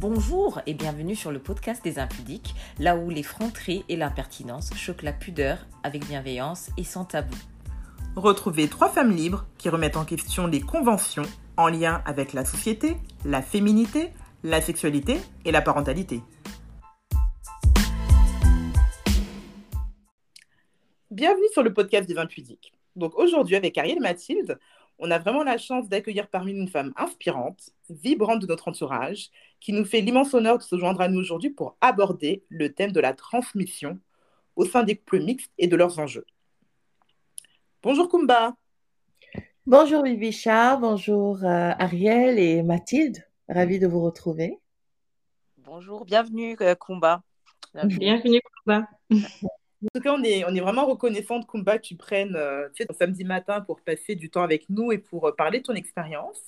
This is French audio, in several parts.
Bonjour et bienvenue sur le podcast des impudiques, là où les fronteries et l'impertinence choquent la pudeur avec bienveillance et sans tabou. Retrouvez trois femmes libres qui remettent en question les conventions en lien avec la société, la féminité, la sexualité et la parentalité. Bienvenue sur le podcast des impudiques. Donc aujourd'hui avec Ariel Mathilde, on a vraiment la chance d'accueillir parmi nous une femme inspirante, vibrante de notre entourage, qui nous fait l'immense honneur de se joindre à nous aujourd'hui pour aborder le thème de la transmission au sein des couples mixtes et de leurs enjeux. Bonjour Kumba. Bonjour Bibicha, bonjour euh, Ariel et Mathilde, ravie de vous retrouver. Bonjour, bienvenue euh, Kumba. Bienvenue, Kumba. En tout cas, on est, on est vraiment reconnaissant de Kumba que tu prennes euh, tu sais, ton samedi matin pour passer du temps avec nous et pour parler de ton expérience.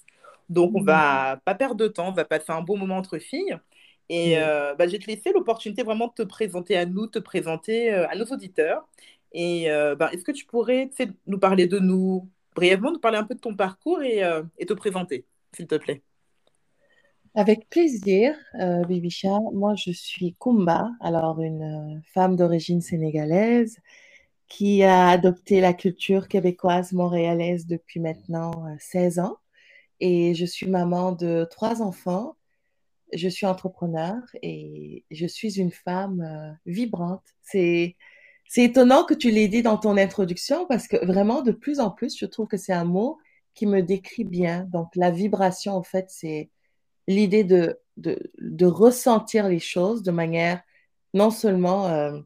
Donc, on va pas perdre de temps, on va passer un bon moment entre filles. Et euh, bah, j'ai te laissé l'opportunité vraiment de te présenter à nous, te présenter euh, à nos auditeurs. Et euh, bah, est-ce que tu pourrais nous parler de nous brièvement, nous parler un peu de ton parcours et, et te présenter, s'il te plaît? Avec plaisir, Bibicha. Moi, je suis Kumba, alors une femme d'origine sénégalaise qui a adopté la culture québécoise montréalaise depuis maintenant 16 ans et je suis maman de trois enfants. Je suis entrepreneur et je suis une femme euh, vibrante. C'est c'est étonnant que tu l'aies dit dans ton introduction parce que vraiment de plus en plus, je trouve que c'est un mot qui me décrit bien. Donc la vibration, en fait, c'est l'idée de, de, ressentir les choses de manière non seulement euh,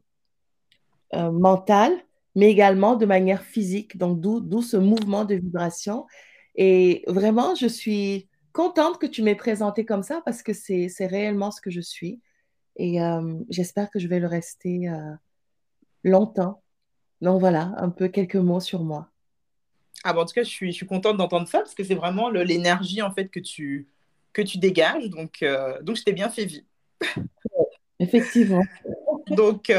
euh, mentale, mais également de manière physique. Donc d'où ce mouvement de vibration. Et vraiment, je suis contente que tu m'aies présentée comme ça parce que c'est réellement ce que je suis. Et euh, j'espère que je vais le rester euh, longtemps. Donc voilà, un peu quelques mots sur moi. Ah bon, en tout cas, je suis, je suis contente d'entendre ça parce que c'est vraiment l'énergie en fait que tu, que tu dégages. Donc, euh, donc je t'ai bien fait vie. Effectivement. donc,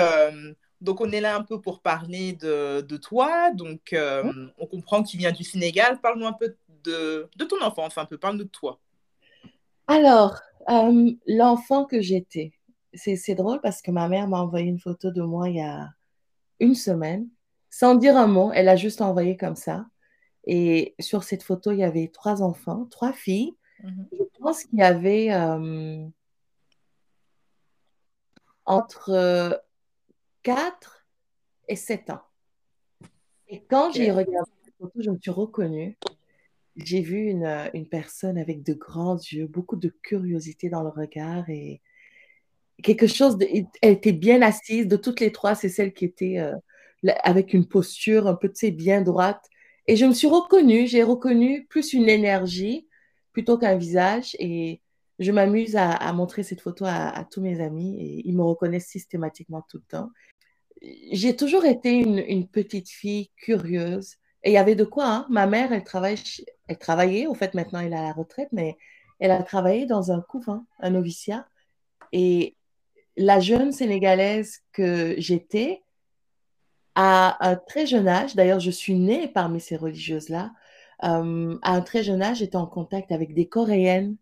donc, on est là un peu pour parler de, de toi. Donc, on comprend que tu viens du Sénégal. Parle-nous un peu de, ton enfance un peu Parle-nous de toi. Alors, euh, l'enfant que j'étais, c'est drôle parce que ma mère m'a envoyé une photo de moi il y a une semaine, sans dire un mot, elle a juste envoyé comme ça. Et sur cette photo, il y avait trois enfants, trois filles. Mhm. Je pense qu'il y avait euh, entre 4 et 7 ans. Et quand j'ai regardé cette photo, je me suis reconnue j'ai vu une, euh, une, personne avec de grands yeux, beaucoup de curiosité dans le regard et quelque chose. Elle était bien assise. De toutes les trois, c'est celle qui était euh, avec une posture un peu, tu sais, bien droite. Et je me suis reconnue. J'ai reconnu plus une énergie plutôt qu'un visage. Et je m'amuse à, montrer cette photo à, tous mes amis et ils me reconnaissent systématiquement tout le temps. J'ai toujours été une, une petite fille curieuse et il y avait de quoi. Hein. Ma mère, elle, travaille, elle travaillait, au fait, maintenant elle est à la retraite, mais elle a travaillé dans un couvent, un noviciat. Et la jeune Sénégalaise que j'étais, à un très jeune âge, d'ailleurs, je suis née parmi ces religieuses-là, euh, à un très jeune âge, j'étais en contact avec des Coréennes,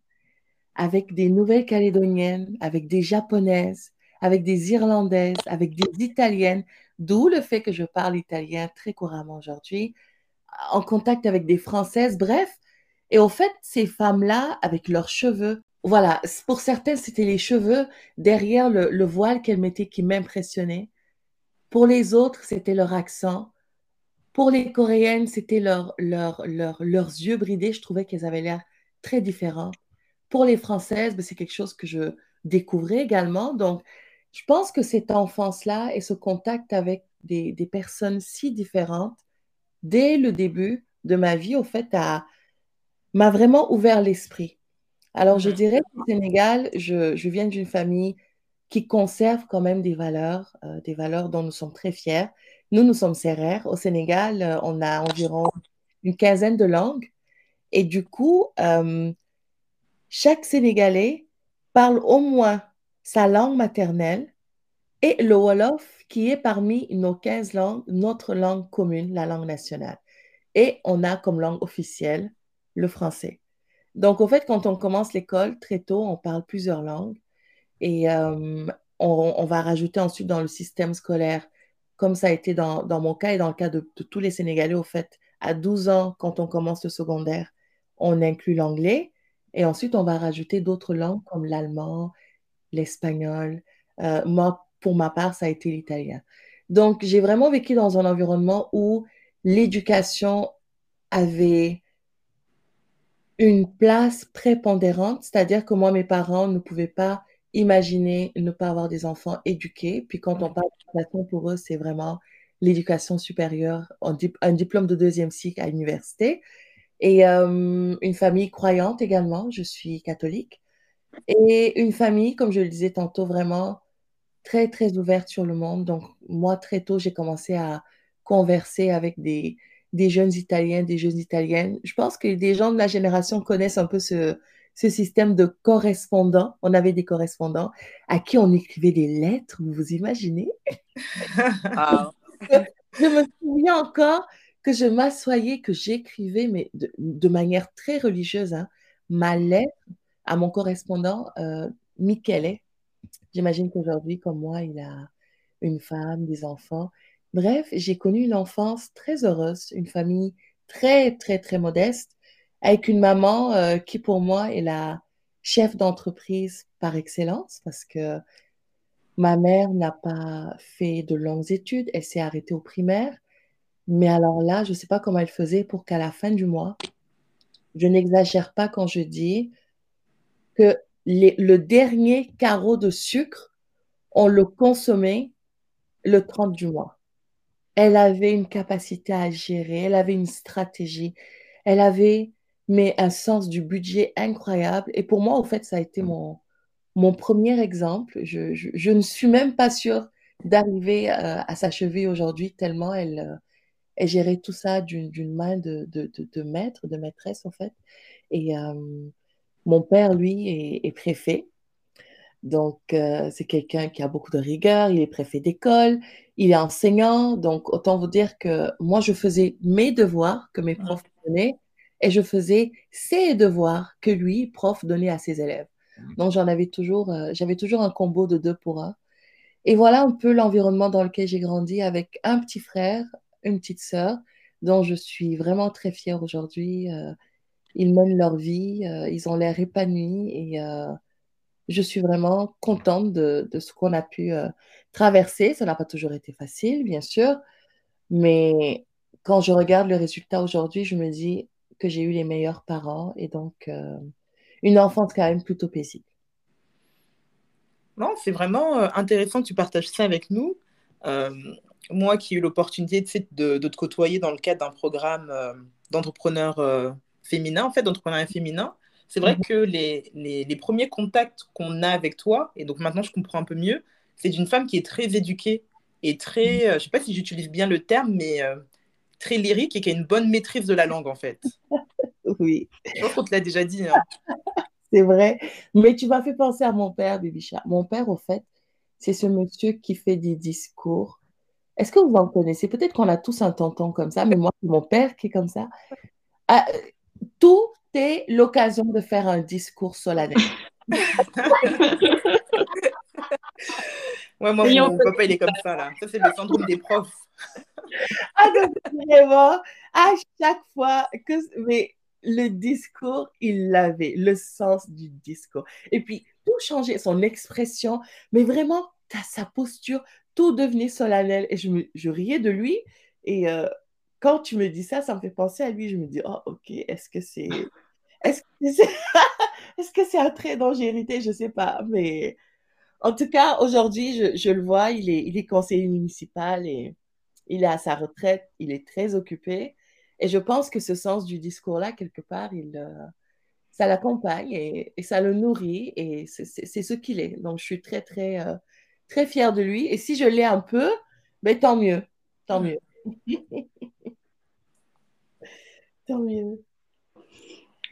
avec des Nouvelles-Calédoniennes, avec des Japonaises, avec des Irlandaises, avec des Italiennes, d'où le fait que je parle italien très couramment aujourd'hui, en contact avec des Françaises, bref. Et au fait, ces femmes-là, avec leurs cheveux, voilà, pour certaines, c'était les cheveux derrière le, voile qu'elles mettaient qui m'impressionnaient. Pour les autres, c'était leur accent. Pour les Coréennes, c'était leur, leur, leurs yeux bridés. Je trouvais qu'elles avaient l'air très différents. Pour les Françaises, ben, c'est quelque chose que je découvrais également. Donc, je pense que cette enfance-là et ce contact avec des, des personnes si différentes dès le début de ma vie, au fait, m'a vraiment ouvert l'esprit. Alors, je mhm. dirais qu'au Sénégal, je, je viens d'une famille qui conserve quand même des valeurs, euh, des valeurs dont nous sommes très fiers. Nous, nous sommes serrères. Au Sénégal, euh, on a environ une quinzaine de langues. Et du coup, euh, chaque Sénégalais parle au moins sa langue maternelle et le Wolof, qui est parmi nos 15 langues, notre langue commune, la langue nationale. Et on a comme langue officielle le français. Donc, au fait, quand on commence l'école, très tôt, on parle plusieurs langues. Et euh, on, va rajouter ensuite dans le système scolaire, comme ça a été dans, mon cas et dans le cas de, tous les Sénégalais, au fait, à 12 ans, quand on commence le secondaire, on inclut l'anglais. Et ensuite, on va rajouter d'autres langues comme l'allemand, l'espagnol. Euh, moi, pour ma part, ça a été l'italien. Donc, j'ai vraiment vécu dans un environnement où l'éducation avait une place prépondérante, c'est-à-dire que moi, mes parents ne pouvaient pas imaginer ne pas avoir des enfants éduqués. Puis quand on parle d'éducation, pour eux, c'est vraiment l'éducation supérieure, un, diplôme de deuxième cycle à l'université. Et euh, une famille croyante également, je suis catholique. Et une famille, comme je le disais tantôt, vraiment très, très ouverte sur le monde. Donc, moi, très tôt, j'ai commencé à converser avec des, des jeunes Italiens, des jeunes Italiennes. Je pense que des gens de la génération connaissent un peu ce, ce système de correspondants. On avait des correspondants à qui on écrivait des lettres, vous vous imaginez? Ah. Je me souviens encore que je m'assoyais, que j'écrivais, mais de, manière très religieuse, hein, ma lettre à mon correspondant, euh, Michele. J'imagine qu'aujourd'hui, comme moi, il a une femme, des enfants. Bref, j'ai connu une enfance très heureuse, une famille très, très, très modeste, avec une maman euh, qui, pour moi, est la chef d'entreprise par excellence, parce que ma mère n'a pas fait de longues études, elle s'est arrêtée au primaire. Mais alors là, je ne sais pas comment elle faisait pour qu'à la fin du mois, je n'exagère pas quand je dis que le dernier carreau de sucre, on le consommait le 30 du mois elle avait une capacité à gérer, elle avait une stratégie, elle avait mais un sens du budget incroyable. Et pour moi, au fait, ça a été mon, mon premier exemple. Je, ne suis même pas sûre d'arriver euh, à sa cheville aujourd'hui, tellement elle, euh, elle gérait tout ça d'une main de, de, maître, de maîtresse, en fait. Et euh, mon père, lui, est, est préfet. Donc, c'est quelqu'un qui a beaucoup de rigueur, il est préfet d'école, il est enseignant, donc autant vous dire que moi, je faisais mes devoirs que mes profs donnaient et je faisais ses devoirs que lui, prof, donnait à ses élèves. Mmh. Donc, j'en avais toujours, euh, j'avais toujours un combo de deux pour un. Et voilà un peu l'environnement dans lequel j'ai grandi avec un petit frère, une petite sœur, dont je suis vraiment très fière aujourd'hui. Euh, ils mènent leur vie, euh, ils ont l'air épanouis et je suis vraiment contente de, ce qu'on a pu euh, traverser. Ça n'a pas toujours été facile, bien sûr, mais quand je regarde le résultat aujourd'hui, je me dis que j'ai eu les meilleurs parents et donc euh, une enfance quand même plutôt paisible. Non, c'est vraiment euh, intéressant que tu partages ça avec nous. moi qui ai eu l'opportunité de, de, te côtoyer dans le cadre d'un programme d'entrepreneurs féminins, en fait, d'entrepreneuriat féminin, c'est vrai mhm. que les, les, premiers contacts qu'on a avec toi, et donc maintenant je comprends un peu mieux, c'est d'une femme qui est très éduquée et très, mhm. euh, je ne sais pas si j'utilise bien le terme, mais euh, très lyrique et qui a une bonne maîtrise de la langue en fait. oui. Je pense qu'on te l'a déjà dit. Hein. c'est vrai. Mais tu m'as fait penser à mon père, Bibicha. Mon père, au fait, c'est ce monsieur qui fait des discours. Est-ce que vous en connaissez? Peut-être qu'on a tous un tonton comme ça, mais moi, c'est mon père qui est comme ça. Ah, tout l'occasion de faire un discours solennel. ouais, moi, mon, papa, il est comme ça, là. Ça, c'est le syndrome des profs. ah, vraiment, à chaque fois que... Mais le discours, il l'avait, le sens du discours. Et puis, tout changeait, son expression, mais vraiment, sa posture, tout devenait solennel. Et je, me, je riais de lui. Et euh, quand tu me dis ça, ça me fait penser à lui. Je me dis, oh, ok, est-ce que c'est Est-ce que c'est un trait dont j'ai hérité Je ne sais pas. Mais en tout cas, aujourd'hui, je, le vois, il est, il est conseiller municipal et il est à sa retraite, il est très occupé. Et je pense que ce sens du discours-là, quelque part, il, euh, ça l'accompagne et, ça le nourrit et c'est ce qu'il est. Donc, je suis très, très, euh, très fière de lui. Et si je l'ai un peu, mais ben, tant mieux. Tant mieux.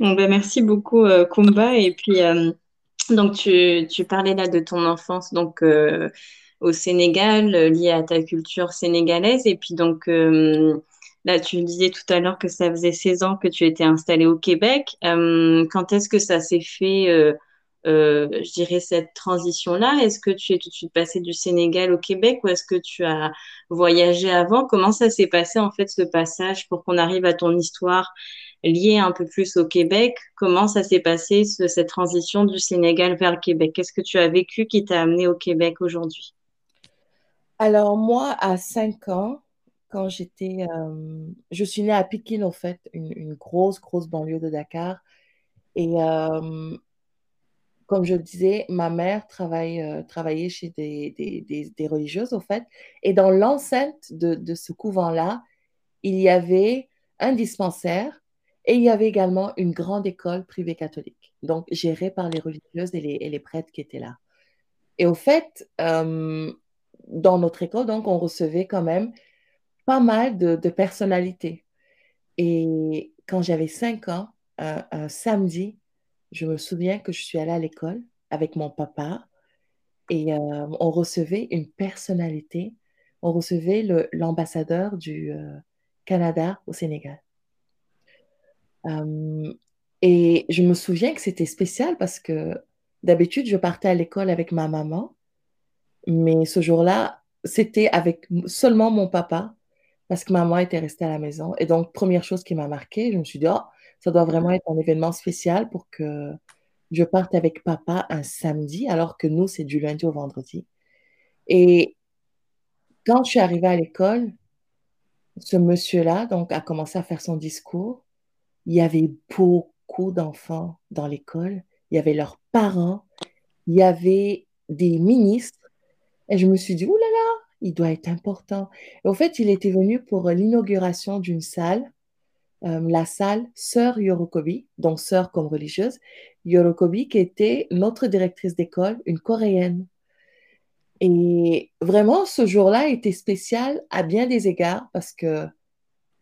Ben, merci beaucoup, euh, Kumba. Et puis, euh, donc, tu, tu, parlais là de ton enfance donc, euh, au Sénégal, liée à ta culture sénégalaise. Et puis, donc, là, tu disais tout à l'heure que ça faisait 16 ans que tu étais installée au Québec. quand est-ce que ça s'est fait, je dirais, cette transition-là? Est-ce que tu es tout de suite passée du Sénégal au Québec ou est-ce que tu as voyagé avant? Comment ça s'est passé, en fait, ce passage pour qu'on arrive à ton histoire liée un peu plus au Québec? Comment ça s'est passé, cette transition du Sénégal vers le Québec? Qu'est-ce que tu as vécu qui t'a amené au Québec aujourd'hui? Alors, moi, à 5 ans, quand j'étais. Euh, je suis née à Pikine, en fait, une, grosse, grosse banlieue de Dakar. Et euh, comme je le disais, ma mère euh, travaillait chez des, religieuses, en fait. Et dans l'enceinte de, ce couvent-là, il y avait un dispensaire et il y avait également une grande école privée catholique, donc gérée par les religieuses et les, prêtres qui étaient là. Et au fait, dans notre école, donc, on recevait quand même pas mal de, personnalités. Et quand j'avais 5 ans, un, samedi, je me souviens que je suis allée à l'école avec mon papa et euh, on recevait une personnalité. On recevait l'ambassadeur du euh, Canada au Sénégal. Euh, et je me souviens que c'était spécial parce que d'habitude, je partais à l'école avec ma maman mais ce jour-là, c'était avec seulement mon papa parce que maman était restée à la maison. Et donc, première chose qui m'a marquée, je me suis dit, oh, ça doit vraiment être un événement spécial pour que je parte avec papa un samedi, alors que nous, c'est du lundi au vendredi. Et quand je suis arrivée à l'école, ce monsieur-là a commencé à faire son discours. Il y avait beaucoup d'enfants dans l'école. Il y avait leurs parents. Il y avait des ministres. Et je me suis dit, oulala, il doit être important. Et au fait, il était venu pour l'inauguration d'une salle, euh, la salle Sœur Yorokobi, donc sœur comme religieuse, Yorokobi, qui était notre directrice d'école, une coréenne. Et vraiment, ce jour-là était spécial à bien des égards parce que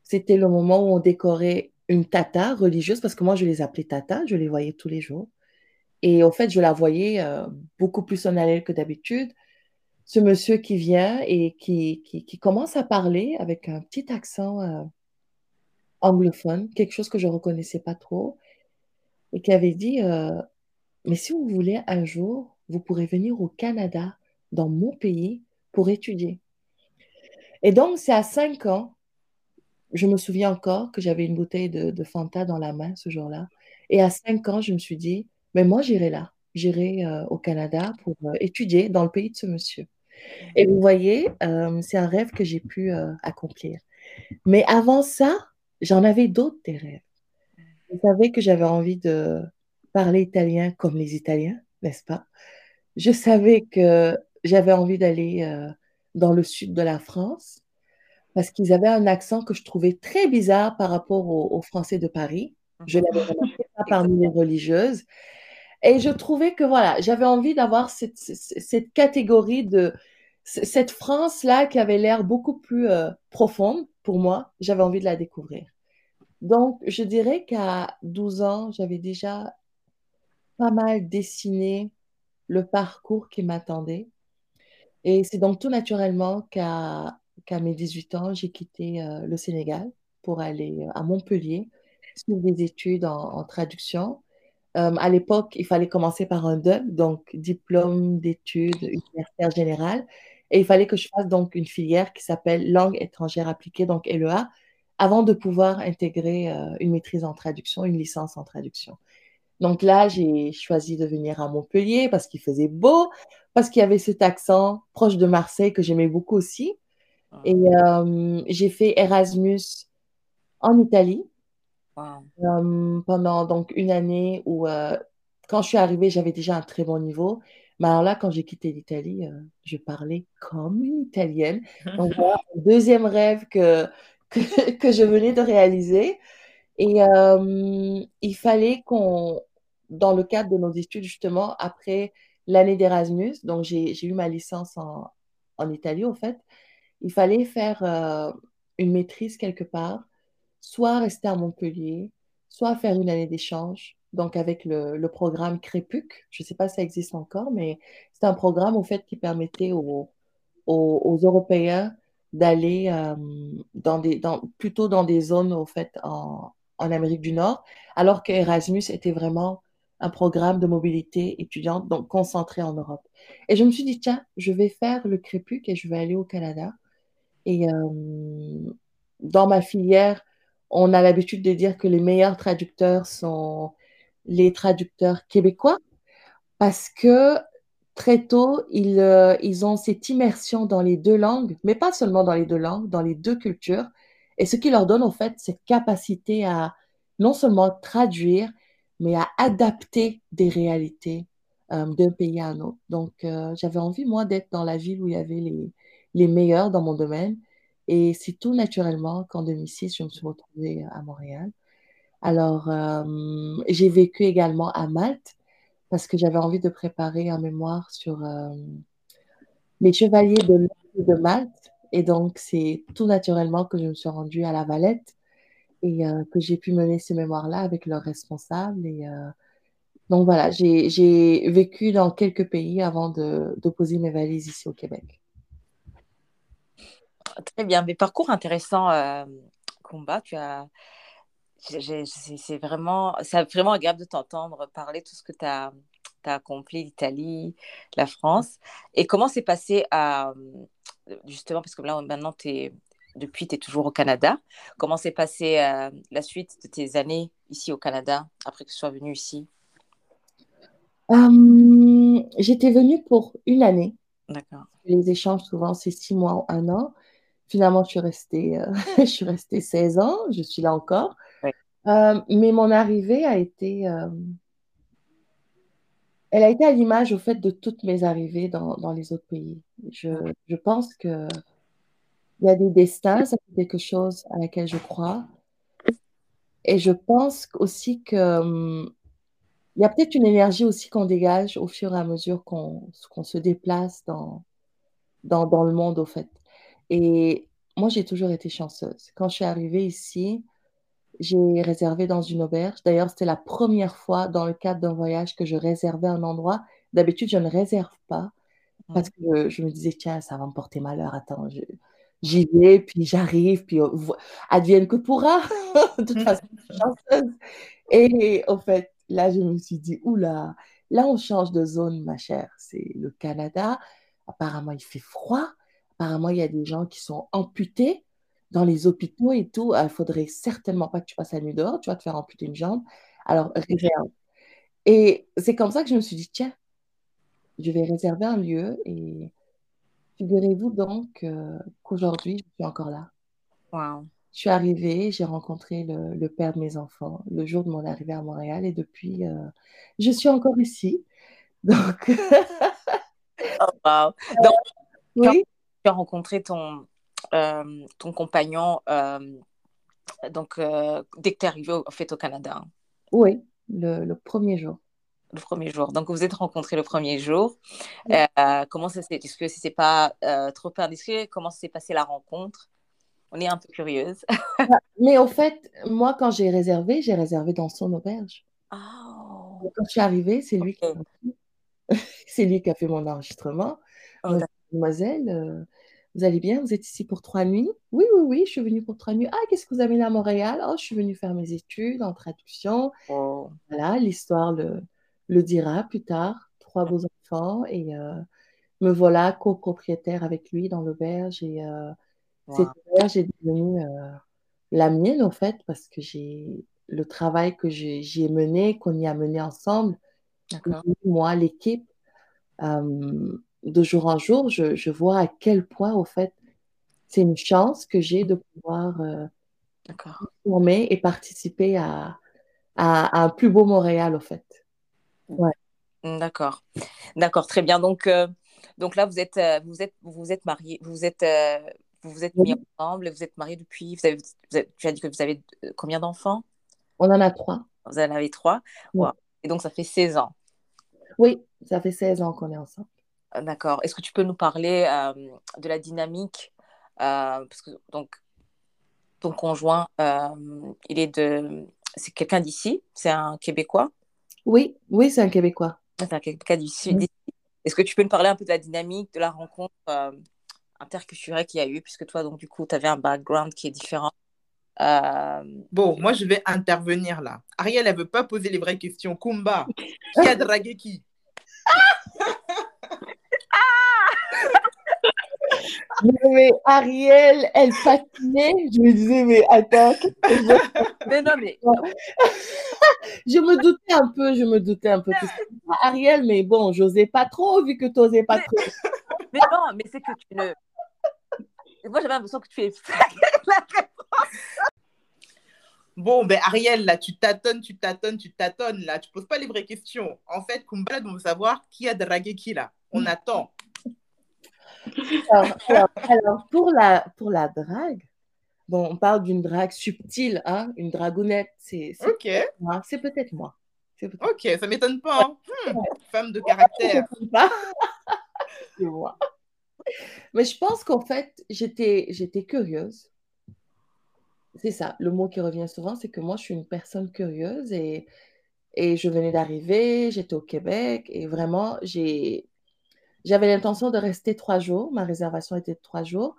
c'était le moment où on décorait une tata religieuse, parce que moi, je les appelais tata, je les voyais tous les jours. Et au fait, je la voyais euh, beaucoup plus en allée que d'habitude ce monsieur qui vient et qui, qui, commence à parler avec un petit accent euh, anglophone, quelque chose que je ne reconnaissais pas trop, et qui avait dit, euh, mais si vous voulez, un jour, vous pourrez venir au Canada, dans mon pays, pour étudier. Et donc, c'est à cinq ans, je me souviens encore que j'avais une bouteille de, Fanta dans la main ce jour-là. Et à cinq ans, je me suis dit, mais moi, j'irai là. J'irai euh, au Canada pour étudier dans le pays de ce monsieur. Et vous voyez, euh, c'est un rêve que j'ai pu euh, accomplir. Mais avant ça, j'en avais d'autres des rêves. Je savais que j'avais envie de parler italien comme les Italiens, n'est-ce pas? Je savais que j'avais envie d'aller euh, dans le sud de la France parce qu'ils avaient un accent que je trouvais très bizarre par rapport aux, Français de Paris. Je l'avais remarqué pas parmi les religieuses. Et je trouvais que voilà, j'avais envie d'avoir cette, cette, catégorie de cette France-là qui avait l'air beaucoup plus euh, profonde pour moi, j'avais envie de la découvrir. Donc, je dirais qu'à 12 ans, j'avais déjà pas mal dessiné le parcours qui m'attendait. Et c'est donc tout naturellement qu'à mes 18 ans, j'ai quitté euh, le Sénégal pour aller euh, à Montpellier, suivre des études en, traduction. À l'époque, il fallait commencer par un DEUG, donc diplôme d'études universitaires générales. Et il fallait que je fasse donc une filière qui s'appelle langue étrangère appliquée, donc LEA, avant de pouvoir intégrer euh, une maîtrise en traduction, une licence en traduction. Donc là, j'ai choisi de venir à Montpellier parce qu'il faisait beau, parce qu'il y avait cet accent proche de Marseille que j'aimais beaucoup aussi. Ah. Et euh, j'ai fait Erasmus en Italie euh, pendant donc une année où, quand je suis arrivée, j'avais déjà un très bon niveau. Mais alors là, quand j'ai quitté l'Italie, euh, je parlais comme une Italienne. Donc voilà, deuxième rêve que, que, je venais de réaliser. Et euh, il fallait qu'on, dans le cadre de nos études, justement, après l'année d'Erasmus, donc j'ai eu ma licence en, en, Italie, en fait, il fallait faire euh, une maîtrise quelque part, soit rester à Montpellier, soit faire une année d'échange donc avec le, programme Crépuc. Je ne sais pas si ça existe encore, mais c'est un programme au fait qui permettait aux, aux, Européens d'aller euh, dans plutôt dans des zones, au fait, en, en Amérique du Nord, alors qu'Erasmus était vraiment un programme de mobilité étudiante, donc concentré en Europe. Et je me suis dit, tiens, je vais faire le Crépuc et je vais aller au Canada. Et euh, dans ma filière, on a l'habitude de dire que les meilleurs traducteurs sont les traducteurs québécois parce que très tôt, ils, euh, ils ont cette immersion dans les deux langues, mais pas seulement dans les deux langues, dans les deux cultures. Et ce qui leur donne, en fait, cette capacité à non seulement traduire, mais à adapter des réalités euh, d'un pays à un autre. Donc, euh, j'avais envie, moi, d'être dans la ville où il y avait les, les meilleurs dans mon domaine. Et c'est tout naturellement qu'en 2006, je me suis retrouvée à Montréal. Alors, euh, j'ai vécu également à Malte parce que j'avais envie de préparer un mémoire sur les chevaliers de, Malte. Et donc, c'est tout naturellement que je me suis rendue à La Valette et que j'ai pu mener ce mémoire-là avec leurs responsables. Et donc voilà, j'ai vécu dans quelques pays avant de, de poser mes valises ici au Québec. Très bien, mais parcours intéressant, euh, combat. Tu as, c'est vraiment, c'est vraiment agréable de t'entendre parler tout ce que tu as, as, accompli, l'Italie, la France. Et comment s'est passé à, justement, parce que là maintenant es depuis, tu es toujours au Canada. Comment s'est passée euh, la suite de tes années ici au Canada après que tu sois venue ici? Euh, J'étais venue pour une année. D'accord. Les échanges, souvent, c'est six mois ou un an. Finalement, je suis restée, euh, je suis restée 16 ans. Je suis là encore. mais mon arrivée a été... elle a été à l'image, au fait, de toutes mes arrivées dans, dans les autres pays. Je, je pense que il y a des destins, c'est quelque chose à laquelle je crois. Et je pense aussi que hum, il y a peut-être une énergie aussi qu'on dégage au fur et à mesure qu'on se déplace dans, dans, dans, le monde, au fait. Et moi, j'ai toujours été chanceuse. Quand je suis arrivée ici, j'ai réservé dans une auberge. D'ailleurs, c'était la première fois dans le cadre d'un voyage que je réservais un endroit. D'habitude, je ne réserve pas parce que je, je, me disais, tiens, ça va me porter malheur. Attends, je, j'y vais, puis j'arrive, puis advienne que pourra. de toute façon, chanceuse. Et au fait, là, je me suis dit, oula, là, on change de zone, ma chère. C'est le Canada. Apparemment, il fait froid. Apparemment, il y a des gens qui sont amputés dans les hôpitaux et tout. Il faudrait certainement pas que tu passes la nuit dehors. Tu vas te faire amputer une jambe. Alors, réserve. Et c'est comme ça que je me suis dit, tiens, je vais réserver un lieu et Figurez-vous donc euh, qu'aujourd'hui, je suis encore là. Wow. Je suis arrivée, j'ai rencontré le, le, père de mes enfants le jour de mon arrivée à Montréal et depuis, euh, je suis encore ici. Donc, oh, wow. donc oui? Tu as rencontré ton, euh, ton compagnon euh, donc, euh, dès que tu es arrivé au, fait, au Canada. Oui, le, le premier jour le premier jour. Donc, vous êtes rencontrés le premier jour. Comment ça s'est Est-ce que c'est pas trop indiscret, comment s'est passée la rencontre? On est un peu curieuse. Ah, mais au fait, moi, quand j'ai réservé, j'ai réservé dans son auberge. Oh. Quand je suis arrivée, c'est lui, qui... c'est lui qui a fait mon enregistrement. Oh, Mademoiselle, euh, vous allez bien? Vous êtes ici pour trois nuits? Oui, oui, oui, je suis venue pour trois nuits. Ah, qu'est-ce que vous avez à Montréal? Oh, je suis venue faire mes études en traduction. Oh. Voilà, l'histoire, le, le dira plus tard, trois beaux enfants, et euh, me voilà copropriétaire avec lui dans l'auberge. Et euh, wow. cette auberge est devenue euh, la mienne, en fait, parce que j'ai le travail que j'y ai mené, qu'on y a mené ensemble, moi, l'équipe, de jour en jour, je, je, vois à quel point, au fait, c'est une chance que j'ai de pouvoir former et participer à, à, à, un plus beau Montréal, au fait. Ouais. D'accord. D'accord, très bien. Donc, euh, donc là, vous êtes, euh, vous êtes, vous êtes mariés, vous êtes, euh, vous vous êtes mis oui. ensemble, vous êtes mariés depuis. Vous avez, vous avez, tu as dit que vous avez combien d'enfants? On en a trois. Vous en avez trois. Oui. Wow. Et donc, ça fait 16 ans. Oui, ça fait 16 ans qu'on est ensemble. D'accord. Est-ce que tu peux nous parler de la dynamique Parce que donc, ton conjoint, il est de, c'est quelqu'un d'ici, c'est un Québécois? Oui, oui, c'est un Québécois. C'est un Québécois du Sud. Mmh. Est-ce que tu peux nous parler un peu de la dynamique, de la rencontre euh, interculturel qu'il y a eu, puisque toi, donc, du coup, tu avais un background qui est différent. Euh, Bon, moi, je vais intervenir là. Ariel, elle veut pas poser les vraies questions. Kumba, qui a dragué qui? Mais, Ariel, elle patinait. Je me disais, mais attends. Mais non, mais Je me doutais un peu, je me doutais un peu. Ariel, mais bon, j'osais pas trop vu que tu n'osais pas Mais- trop. Mais non, mais c'est que tu ne. Moi, j'avais l'impression que tu es. Bon, ben Ariel, là, tu tâtonnes, tu tâtonnes, tu tâtonnes, là. Tu poses pas les vraies questions. En fait, Kumba, on veut savoir qui a dragué qui, là. On attend. Alors, alors- alors, pour, la, pour la drague, bon, on parle d'une drague subtile, hein, une dragounette, c'est moi, peut-être moi. Ok, ça m'étonne pas. hein. Hmm, femme de caractère. pas. C'est moi. Mais je pense qu'en fait, j'étais j'étais curieuse. C'est ça, le mot qui revient souvent, c'est que moi, je suis une personne curieuse et, et je venais d'arriver, j'étais au Québec et vraiment, j'ai, j'avais l'intention de rester trois jours. Ma réservation était de trois jours.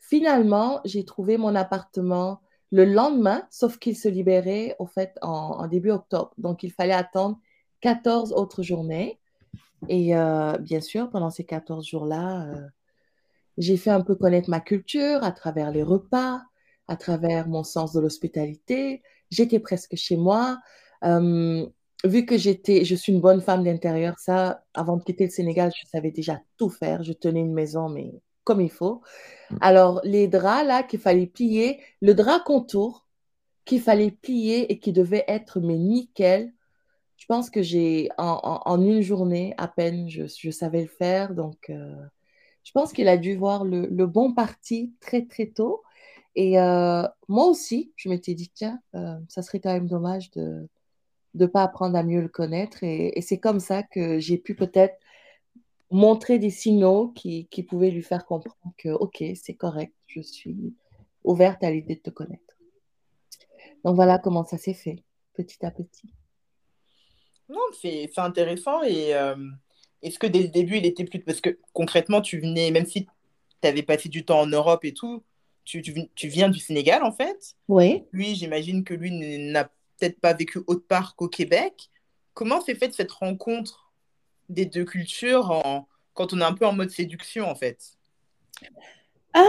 Finalement, j'ai trouvé mon appartement le lendemain, sauf qu'il se libérait au fait en, début octobre. Donc, il fallait attendre 14 autres journées. Et euh, bien sûr, pendant ces 14 jours-là, euh, j'ai fait un peu connaître ma culture à travers les repas, à travers mon sens de l'hospitalité. J'étais presque chez moi. Euh, vu que j'étais, je suis une bonne femme d'intérieur, ça, avant de quitter le Sénégal, je savais déjà tout faire. Je tenais une maison, mais comme il faut. Alors, les draps là qu'il fallait plier, le drap contour qu'il fallait plier et qui devait être mais nickel. Je pense que j'ai en, en- en une journée à peine, je, je savais le faire. Donc, euh, je pense qu'il a dû voir le, le bon parti très très tôt. Et euh, moi aussi, je m'étais dit, tiens, euh, ça serait quand même dommage de ne pas apprendre à mieux le connaître. Et, et c'est comme ça que j'ai pu peut-être montrer des signaux qui, qui pouvaient lui faire comprendre que, OK, c'est correct, je suis ouverte à l'idée de te connaître. Donc voilà comment ça s'est fait, petit à petit. Non, c'est c'est intéressant. Et euh, est-ce que dès le début, il était plus. Parce que concrètement, tu venais, même si tu avais passé du temps en Europe et tout, tu, tu, tu viens du Sénégal, en fait. Oui. Lui, j'imagine que lui n'a peut-être pas vécu autre part qu'au Québec. Comment s'est faite cette rencontre des deux cultures quand on est un peu en mode séduction, en fait? Hum,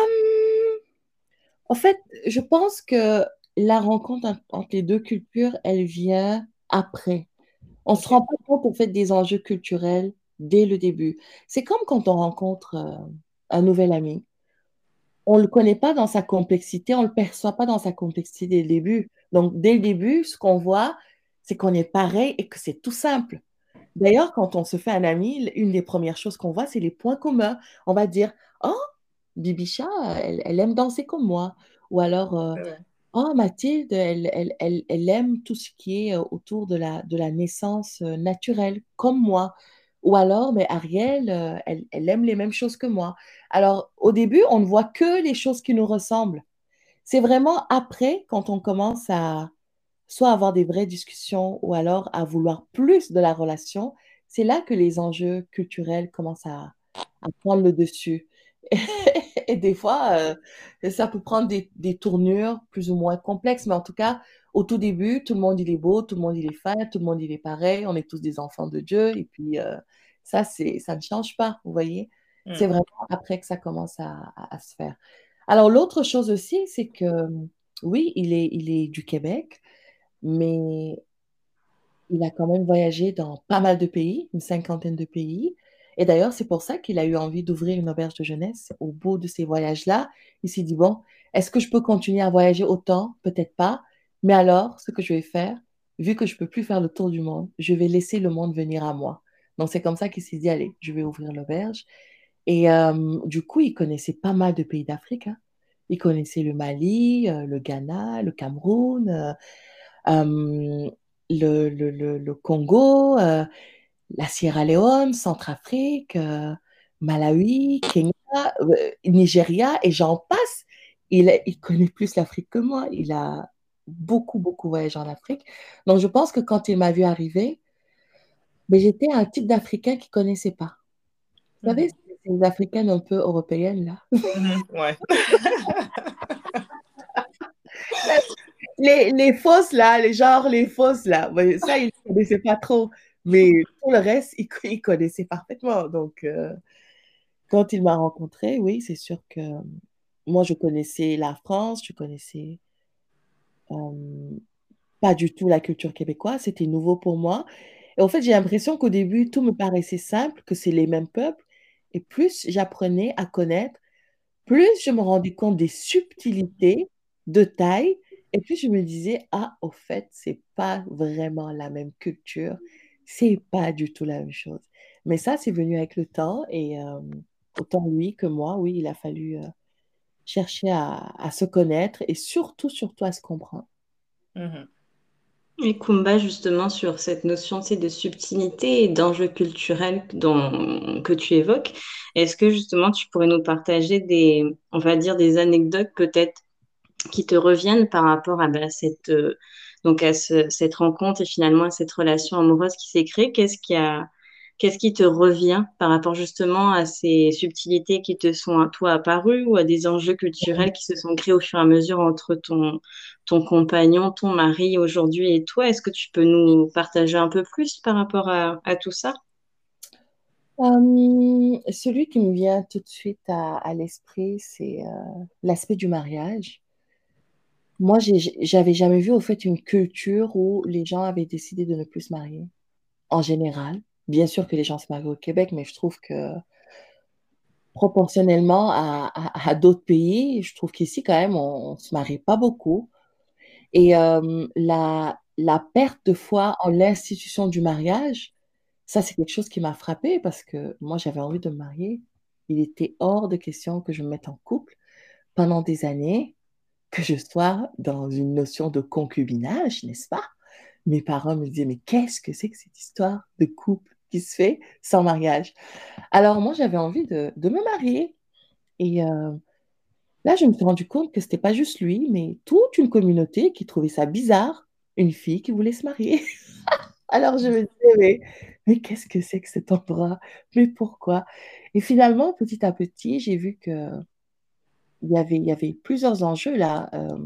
en fait, je pense que la rencontre en- entre les deux cultures, elle vient après. On se rend pas compte, en fait, des enjeux culturels dès le début. C'est comme quand on rencontre euh, un nouvel ami. On ne le connaît pas dans sa complexité, on ne le perçoit pas dans sa complexité dès le début. Donc, dès le début, ce qu'on voit, c'est qu'on est pareil et que c'est tout simple. D'ailleurs, quand on se fait un ami, une des premières choses qu'on voit, c'est les points communs. On va dire, oh, Bibicha, elle, elle aime danser comme moi. Ou alors, euh, oh, Mathilde, elle, elle, elle, elle aime tout ce qui est euh, autour de la, de la naissance euh, naturelle, comme moi. Ou alors, mais Ariel, euh, elle, aime les mêmes choses que moi. Alors, au début, on ne voit que les choses qui nous ressemblent. C'est vraiment après, quand on commence à soit avoir des vraies discussions ou alors à vouloir plus de la relation, c'est là que les enjeux culturels commencent à prendre le dessus. Et des fois, euh, ça peut prendre des, des tournures plus ou moins complexes, mais en tout cas, au tout début, tout le monde il est beau, tout le monde il est fin, tout le monde il est pareil, on est tous des enfants de Dieu, et puis euh, ça, c'est, ça ne change pas, vous voyez. Mm. C'est vraiment après que ça commence à, à- à se faire. Alors, l'autre chose aussi, c'est que oui, il est, il est du Québec, mais il a quand même voyagé dans pas mal de pays, une cinquantaine de pays. Et d'ailleurs, c'est pour ça qu'il a eu envie d'ouvrir une auberge de jeunesse. Au bout de ces voyages-là, il s'est dit, bon, est-ce que je peux continuer à voyager autant? Peut-être pas. Mais alors, ce que je vais faire, vu que je peux plus faire le tour du monde, je vais laisser le monde venir à moi. Donc, c'est comme ça qu'il s'est dit, allez, je vais ouvrir l'auberge. Et du coup, il connaissait pas mal de pays d'Afrique. hein. Il connaissait le Mali, euh, le Ghana, le Cameroun, euh, le Congo, euh, la Sierra Leone, Centrafrique, euh, Malawi, Kenya, euh, Nigeria, et j'en passe. Il, il connaît plus l'Afrique que moi. Il a beaucoup, beaucoup voyagé en Afrique. Donc, je pense que quand il m'a vu arriver, mais j'étais un type d'Africain qu'il ne connaissait pas. Vous savez, c'est ces Africaines un peu européennes, là. Mhm, ouais. les, les fausses, là, les genres, les fausses, là. ça, ils ne connaissaient pas trop. Mais tout le reste, ils, ils connaissaient parfaitement. Donc, euh, quand il m'a rencontré, oui, c'est sûr que moi, je connaissais la France, je connaissais euh, pas du tout la culture québécoise, c'était nouveau pour moi. Et en fait, j'ai l'impression qu'au début, tout me paraissait simple, que c'est les mêmes peuples. Et plus j'apprenais à connaître, plus je me rendais compte des subtilités de taille. Et puis je me disais, ah, au fait, c'est pas vraiment la même culture. C'est pas du tout la même chose. Mais ça, c'est venu avec le temps. Et autant lui que moi, oui, il a fallu chercher à, se connaître et surtout, surtout à se comprendre. Mhm. Et Kumba, justement, sur cette notion de subtilité et d'enjeu culturel dont, que tu évoques, est-ce que justement tu pourrais nous partager des, on va dire, des anecdotes peut-être qui te reviennent par rapport à bah, cette, donc à cette rencontre et finalement à cette relation amoureuse qui s'est créée Qu'est-ce qui te revient par rapport justement à ces subtilités qui te sont à toi apparues ou à des enjeux culturels qui se sont créés au fur et à mesure entre ton, compagnon, ton mari aujourd'hui et toi? Est-ce que tu peux nous partager un peu plus par rapport à, tout ça? Hum, Celui qui me vient tout de suite à, l'esprit, c'est euh, l'aspect du mariage. Moi, j'avais jamais vu au fait une culture où les gens avaient décidé de ne plus se marier, en général. Bien sûr que les gens se marient au Québec, mais je trouve que proportionnellement à, d'autres pays, je trouve qu'ici, quand même, on ne se marie pas beaucoup. Et euh, la, la perte de foi en l'institution du mariage, ça, c'est quelque chose qui m'a frappée parce que moi, j'avais envie de me marier. Il était hors de question que je me mette en couple pendant des années, que je sois dans une notion de concubinage, n'est-ce pas? Mes parents me disaient, mais qu'est-ce que c'est que cette histoire de couple qui se fait sans mariage? Alors moi, j'avais envie de, me marier. Et euh, là, je me suis rendu compte que c'était pas juste lui, mais toute une communauté qui trouvait ça bizarre, une fille qui voulait se marier. Alors je me disais, mais, qu'est-ce que c'est que cet endroit? Mais pourquoi? Et finalement, petit à petit, j'ai vu que il y avait, il y avait plusieurs enjeux là. Euh,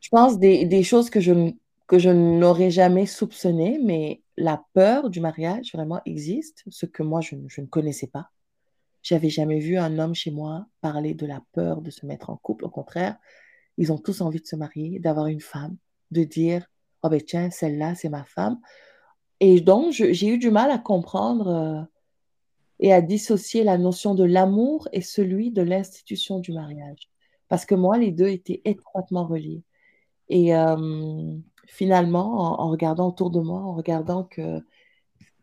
je pense des, des choses que je, que je n'aurais jamais soupçonnées, mais la peur du mariage vraiment existe, ce que moi je, ne connaissais pas. J'avais jamais vu un homme chez moi parler de la peur de se mettre en couple. Au contraire, ils ont tous envie de se marier, d'avoir une femme, de dire oh ben tiens celle-là c'est ma femme. Et donc j'ai eu du mal à comprendre euh, et à dissocier la notion de l'amour et celui de l'institution du mariage, parce que moi les deux étaient étroitement reliés. Et euh, finalement, en, regardant autour de moi, en regardant que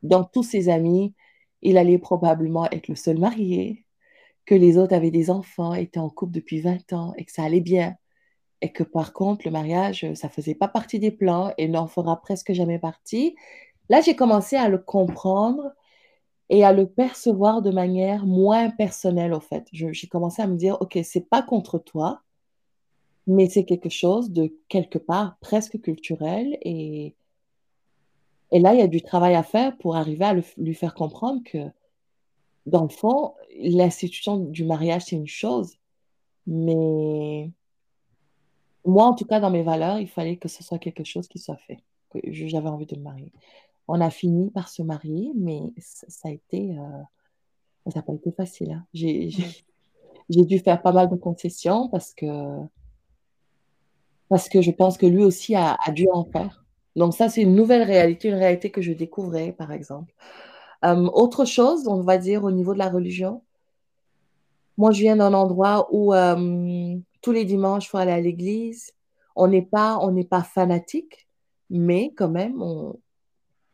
dans tous ses amis, il allait probablement être le seul marié, que les autres avaient des enfants, étaient en couple depuis 20 ans et que ça allait bien. Et que par contre, le mariage, ça faisait pas partie des plans et n'en fera presque jamais partie. Là, j'ai commencé à le comprendre et à le percevoir de manière moins personnelle, au fait. J'ai commencé à me dire, OK, c'est pas contre toi, mais c'est quelque chose de quelque part presque culturel. Et, et là, il y a du travail à faire pour arriver à lui faire comprendre que, dans le fond, l'institution du mariage, c'est une chose, mais moi, en tout cas, dans mes valeurs, il fallait que ce soit quelque chose qui soit fait. J'avais envie de me marier. On a fini par se marier, mais ça, a été, euh, ça n'a pas été facile. Hein. J'ai dû faire pas mal de concessions parce que parce que je pense que lui aussi a, dû en faire. Donc ça, c'est une nouvelle réalité, une réalité que je découvrais, par exemple. Euh, autre chose, on va dire au niveau de la religion. Moi, je viens d'un endroit où euh, tous les dimanches, il faut aller à l'église. On n'est pas, on n'est pas fanatique, mais quand même,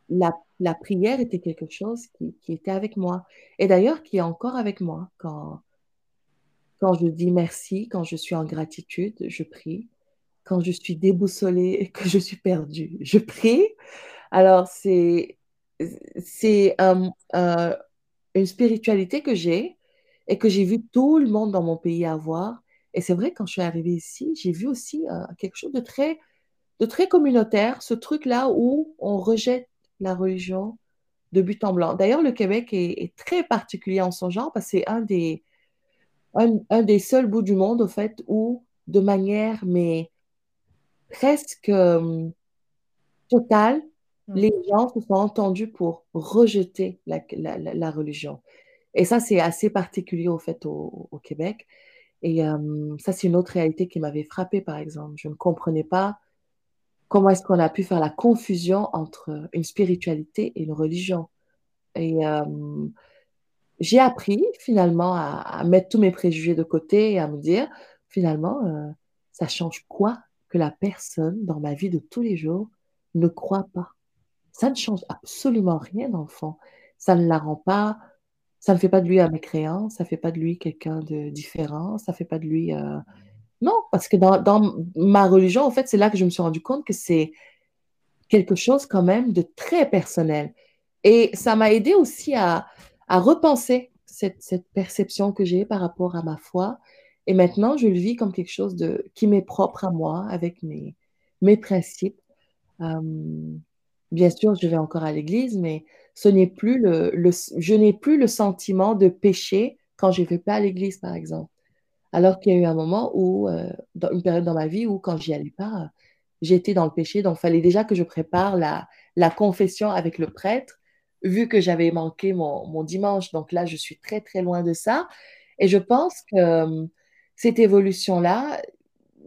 la, la, prière était quelque chose qui, qui était avec moi. Et d'ailleurs, qui est encore avec moi. Quand, quand je dis merci, quand je suis en gratitude, je prie quand je suis déboussolée et que je suis perdue. Je prie. Alors, c'est c'est une spiritualité que j'ai et que j'ai vu tout le monde dans mon pays avoir. Et c'est vrai, quand je suis arrivée ici, j'ai vu aussi euh, quelque chose de très, de très communautaire, ce truc-là où on rejette la religion de but en blanc. D'ailleurs, le Québec est, très particulier en son genre parce que c'est un des, un, des seuls bouts du monde, au fait, où, de manière, mais presque euh, totale, mm. les gens se sont entendus pour rejeter la, religion. Et ça, c'est assez particulier, au fait, au, Québec. Et euh, ça, c'est une autre réalité qui m'avait frappée, par exemple. Je ne comprenais pas comment est-ce qu'on a pu faire la confusion entre une spiritualité et une religion. Et euh, j'ai appris finalement à, mettre tous mes préjugés de côté et à me dire, finalement, euh, ça change quoi que la personne dans ma vie de tous les jours ne croit pas? Ça ne change absolument rien fond. Ça ne la rend pas, ça ne fait pas de lui un mécréant, ça ne fait pas de lui quelqu'un de différent, ça ne fait pas de lui... Euh, non, parce que dans, ma religion, en fait, c'est là que je me suis rendu compte que c'est quelque chose quand même de très personnel. Et ça m'a aidé aussi à, repenser cette, perception que j'ai par rapport à ma foi. Et maintenant, je le vis comme quelque chose de, qui m'est propre à moi, avec mes, principes. Euh, bien sûr, je vais encore à l'église, mais ce n'est plus le, le je n'ai plus le sentiment de péché quand je ne vais pas à l'église, par exemple. Alors qu'il y a eu un moment où, euh, une période dans ma vie où, quand j'y allais pas, j'étais dans le péché. Donc, il fallait déjà que je prépare la, confession avec le prêtre, vu que j'avais manqué mon, dimanche. Donc là, je suis très, très loin de ça. Et je pense que euh, cette évolution-là,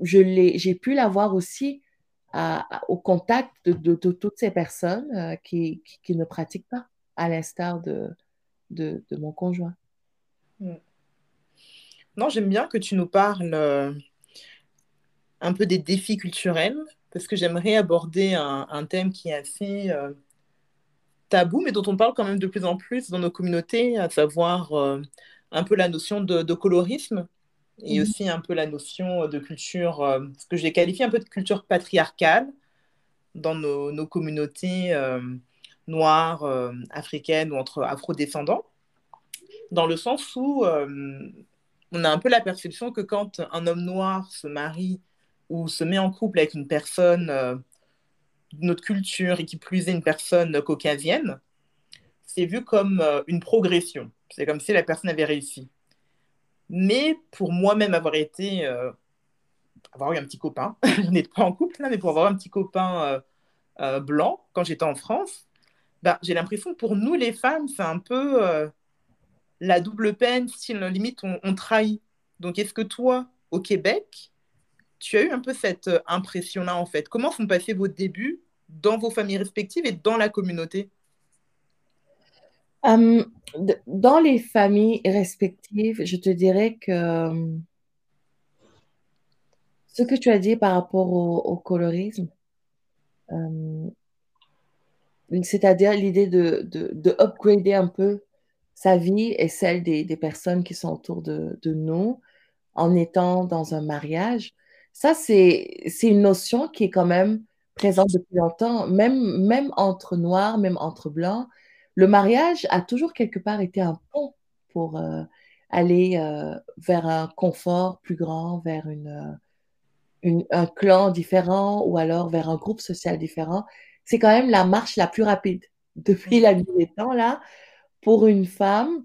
j'ai pu l'avoir aussi au contact de, toutes ces personnes euh, qui, ne pratiquent pas, à l'instar de, de, mon conjoint. Mm. Non, j'aime bien que tu nous parles euh, un peu des défis culturels, parce que j'aimerais aborder un, thème qui est assez euh, tabou, mais dont on parle quand même de plus en plus dans nos communautés, à savoir euh, un peu la notion de, colorisme et mhm. aussi un peu la notion de culture, ce que j'ai qualifié un peu de culture patriarcale dans nos, nos communautés noires, africaines ou entre afro-descendants, dans le sens où on a un peu la perception que quand un homme noir se marie ou se met en couple avec une personne euh, d'une autre culture et qui plus est une personne caucasienne, c'est vu comme euh, une progression. C'est comme si la personne avait réussi. Mais pour moi-même avoir été, euh, avoir eu un petit copain, je n'étais pas en couple là, mais pour avoir un petit copain blanc quand j'étais en France, bah, j'ai l'impression que pour nous les femmes, c'est un peu la double peine, si limite on, trahit. Donc est-ce que toi, au Québec, tu as eu un peu cette euh, impression-là en fait? Comment sont passés vos débuts dans vos familles respectives et dans la communauté? Hum, Dans les familles respectives, je te dirais que ce que tu as dit par rapport au, colorisme, c'est-à-dire l'idée de, de, upgrader un peu sa vie et celle des, personnes qui sont autour de, nous en étant dans un mariage. Ça, c'est une notion qui est quand même présente depuis longtemps, même, même entre noirs, même entre blancs. Le mariage a toujours quelque part été un pont pour euh, aller euh, vers un confort plus grand, vers une, une, un clan différent ou alors vers un groupe social différent. C'est quand même la marche la plus rapide depuis la nuit des temps, là pour une femme,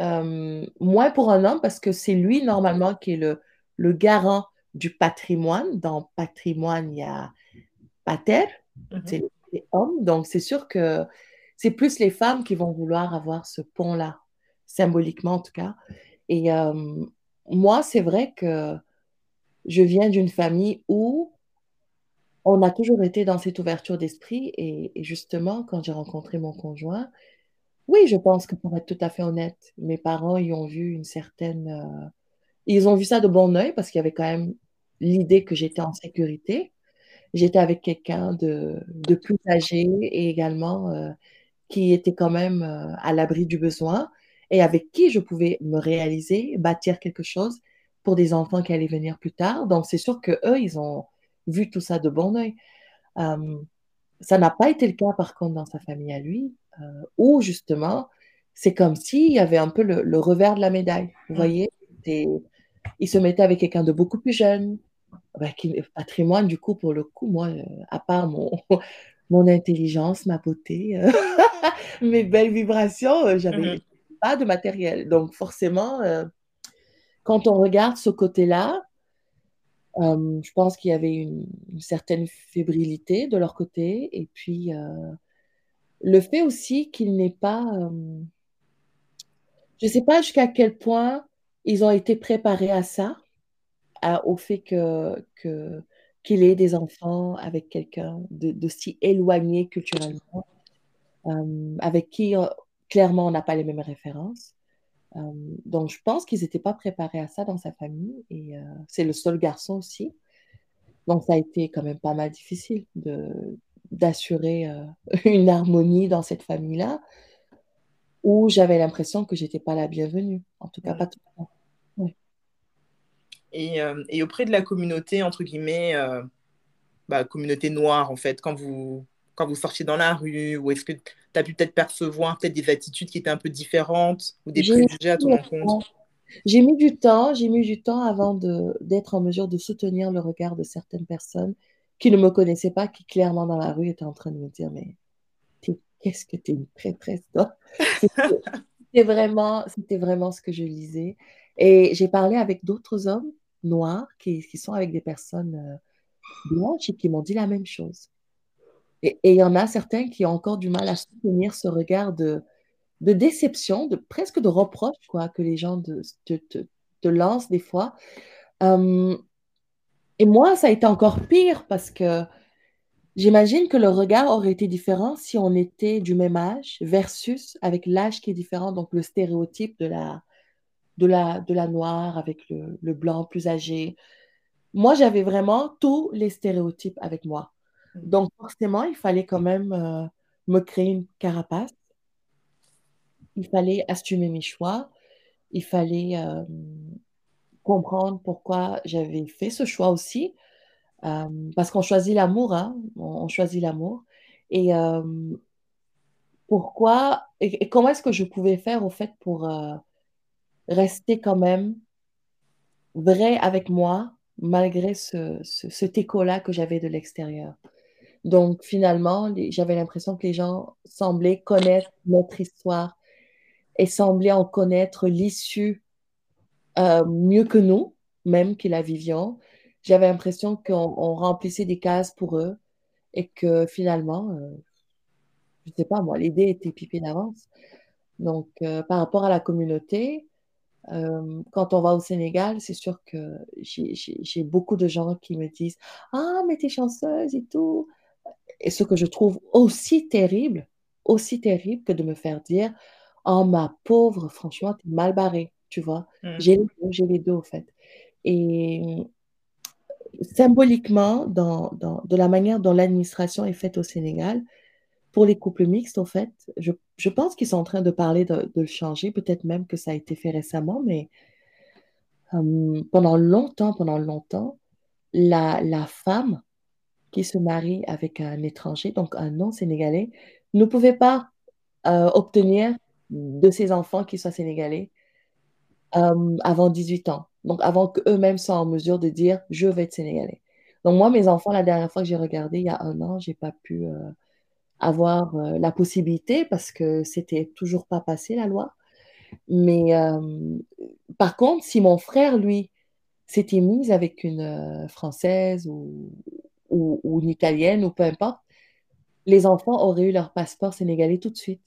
euh, moins pour un homme, parce que c'est lui normalement qui est le, le garant du patrimoine. Dans patrimoine, il y a pater, mhm. c'est les hommes. Donc, c'est sûr que c'est plus les femmes qui vont vouloir avoir ce pont-là, symboliquement en tout cas. Et euh, moi, c'est vrai que je viens d'une famille où on a toujours été dans cette ouverture d'esprit. et justement, quand j'ai rencontré mon conjoint, oui, je pense que pour être tout à fait honnête, mes parents y ont vu une certaine... Euh, ils ont vu ça de bon oeil parce qu'il y avait quand même l'idée que j'étais en sécurité. J'étais avec quelqu'un de, plus âgé et également euh, qui était quand même euh, à l'abri du besoin et avec qui je pouvais me réaliser, bâtir quelque chose pour des enfants qui allaient venir plus tard. Donc, c'est sûr que eux, ils ont vu tout ça de bon oeil. ça n'a pas été le cas, par contre, dans sa famille à lui. Euh, où justement, c'est comme s'il y avait un peu le, revers de la médaille. Vous mm. voyez, il se mettait avec quelqu'un de beaucoup plus jeune, patrimoine, du coup, pour le coup, moi, euh, à part mon, mon intelligence, ma beauté, euh, mes belles vibrations. Euh, j'avais Mhm. pas de matériel. Donc forcément, quand on regarde ce côté-là, euh, je pense qu'il y avait une, une certaine fébrilité de leur côté. Et puis, euh, le fait aussi qu'il n'est pas... euh, je ne sais pas jusqu'à quel point ils ont été préparés à ça, au fait que, qu'il ait des enfants avec quelqu'un de, de si éloigné culturellement, euh, avec qui euh, clairement on n'a pas les mêmes références. Donc je pense qu'ils n'étaient pas préparés à ça dans sa famille et c'est le seul garçon aussi. Donc ça a été quand même pas mal difficile de, d'assurer euh, une harmonie dans cette famille-là où j'avais l'impression que j'étais pas la bienvenue. En tout cas, Ouais. pas tout le temps. Ouais. Et, euh, et auprès de la communauté, entre guillemets, euh, bah, communauté noire, en fait, quand vous, quand vous sortiez dans la rue, ou est-ce que tu as pu peut-être percevoir peut-être des attitudes qui étaient un peu différentes ou des préjugés à ton encontre? j'ai mis du temps, j'ai mis du temps avant d'être en mesure de soutenir le regard de certaines personnes qui ne me connaissaient pas, qui clairement dans la rue étaient en train de me dire, mais qu'est-ce que t'es une traîtresse, toi? C'était vraiment, vraiment ce que je lisais. Et j'ai parlé avec d'autres hommes noirs qui, qui sont avec des personnes euh, blanches et qui m'ont dit la même chose. Et il y en a certains qui ont encore du mal à soutenir ce regard de, de déception, de presque de reproche, quoi, que les gens te, lancent des fois. Euh, et moi, ça a été encore pire parce que j'imagine que le regard aurait été différent si on était du même âge versus avec l'âge qui est différent, donc le stéréotype de la, de la, de la noire avec le, le blanc plus âgé. Moi, j'avais vraiment tous les stéréotypes avec moi. Donc, forcément, il fallait quand même euh, me créer une carapace. Il fallait assumer mes choix. Il fallait euh, comprendre pourquoi j'avais fait ce choix aussi. Euh, parce qu'on choisit l'amour, hein. On, choisit l'amour. Et euh, pourquoi et, comment est-ce que je pouvais faire au fait pour euh, rester quand même vrai avec moi malgré ce, ce, cet écho-là que j'avais de l'extérieur? Donc finalement, j'avais l'impression que les gens semblaient connaître notre histoire et semblaient en connaître l'issue euh, mieux que nous, même qui la vivions. J'avais l'impression qu'on on remplissait des cases pour eux et que finalement, euh, je sais pas moi, l'idée était pipée d'avance. Donc euh, par rapport à la communauté, quand on va au Sénégal, c'est sûr que j'ai beaucoup de gens qui me disent Ah, mais t'es chanceuse et tout. Et ce que je trouve aussi terrible, aussi terrible que de me faire dire Oh, ma pauvre, franchement, t'es mal barrée, tu vois. Mm. J'ai les deux, j'ai les deux, au fait. Et symboliquement, dans, dans- de la manière dont l'administration est faite au Sénégal, pour les couples mixtes, au fait, je, je pense qu'ils sont en train de parler de, de le changer, peut-être même que ça a été fait récemment, mais euh, pendant longtemps, pendant longtemps, la, la femme qui se marie avec un étranger, donc un non-sénégalais, ne pouvait pas euh, obtenir de ses enfants qui soient sénégalais euh, avant 18 ans. Donc, avant qu'eux-mêmes soient en mesure de dire je vais être sénégalais. Donc, moi, mes enfants, la dernière fois que j'ai regardé, il y a un an, j'ai pas pu euh, avoir euh, la possibilité parce que c'était toujours pas passé la loi. Mais par contre, si mon frère, lui, s'était mis avec une Française ou une Italienne ou peu importe, les enfants auraient eu leur passeport sénégalais tout de suite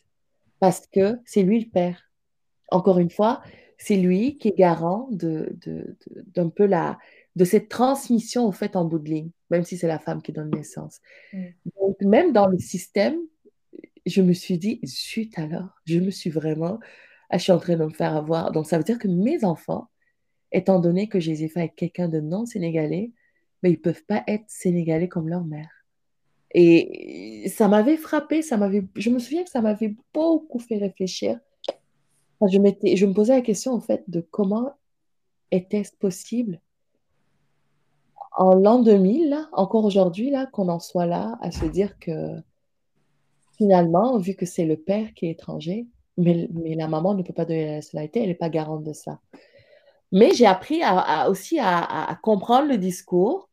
parce que c'est lui le père. Encore une fois, c'est lui qui est garant de, d'un peu la, de cette transmission au fait en bout de ligne, même si c'est la femme qui donne naissance. Mm. Donc, même dans le système, je me suis dit, zut alors, je me suis vraiment, ah, je suis en train de me faire avoir. Donc, ça veut dire que mes enfants, étant donné que je les ai faits avec quelqu'un de non sénégalais, mais ils ne peuvent pas être sénégalais comme leur mère. Et ça m'avait frappé, ça m'avait, je me souviens que ça m'avait beaucoup fait réfléchir. Je me posais la question en fait de comment était-ce possible en l'an 2000, là, encore aujourd'hui, là, qu'on en soit là à se dire que finalement, vu que c'est le père qui est étranger, mais, la maman ne peut pas donner la nationalité, elle n'est pas garante de ça. Mais j'ai appris aussi à comprendre le discours.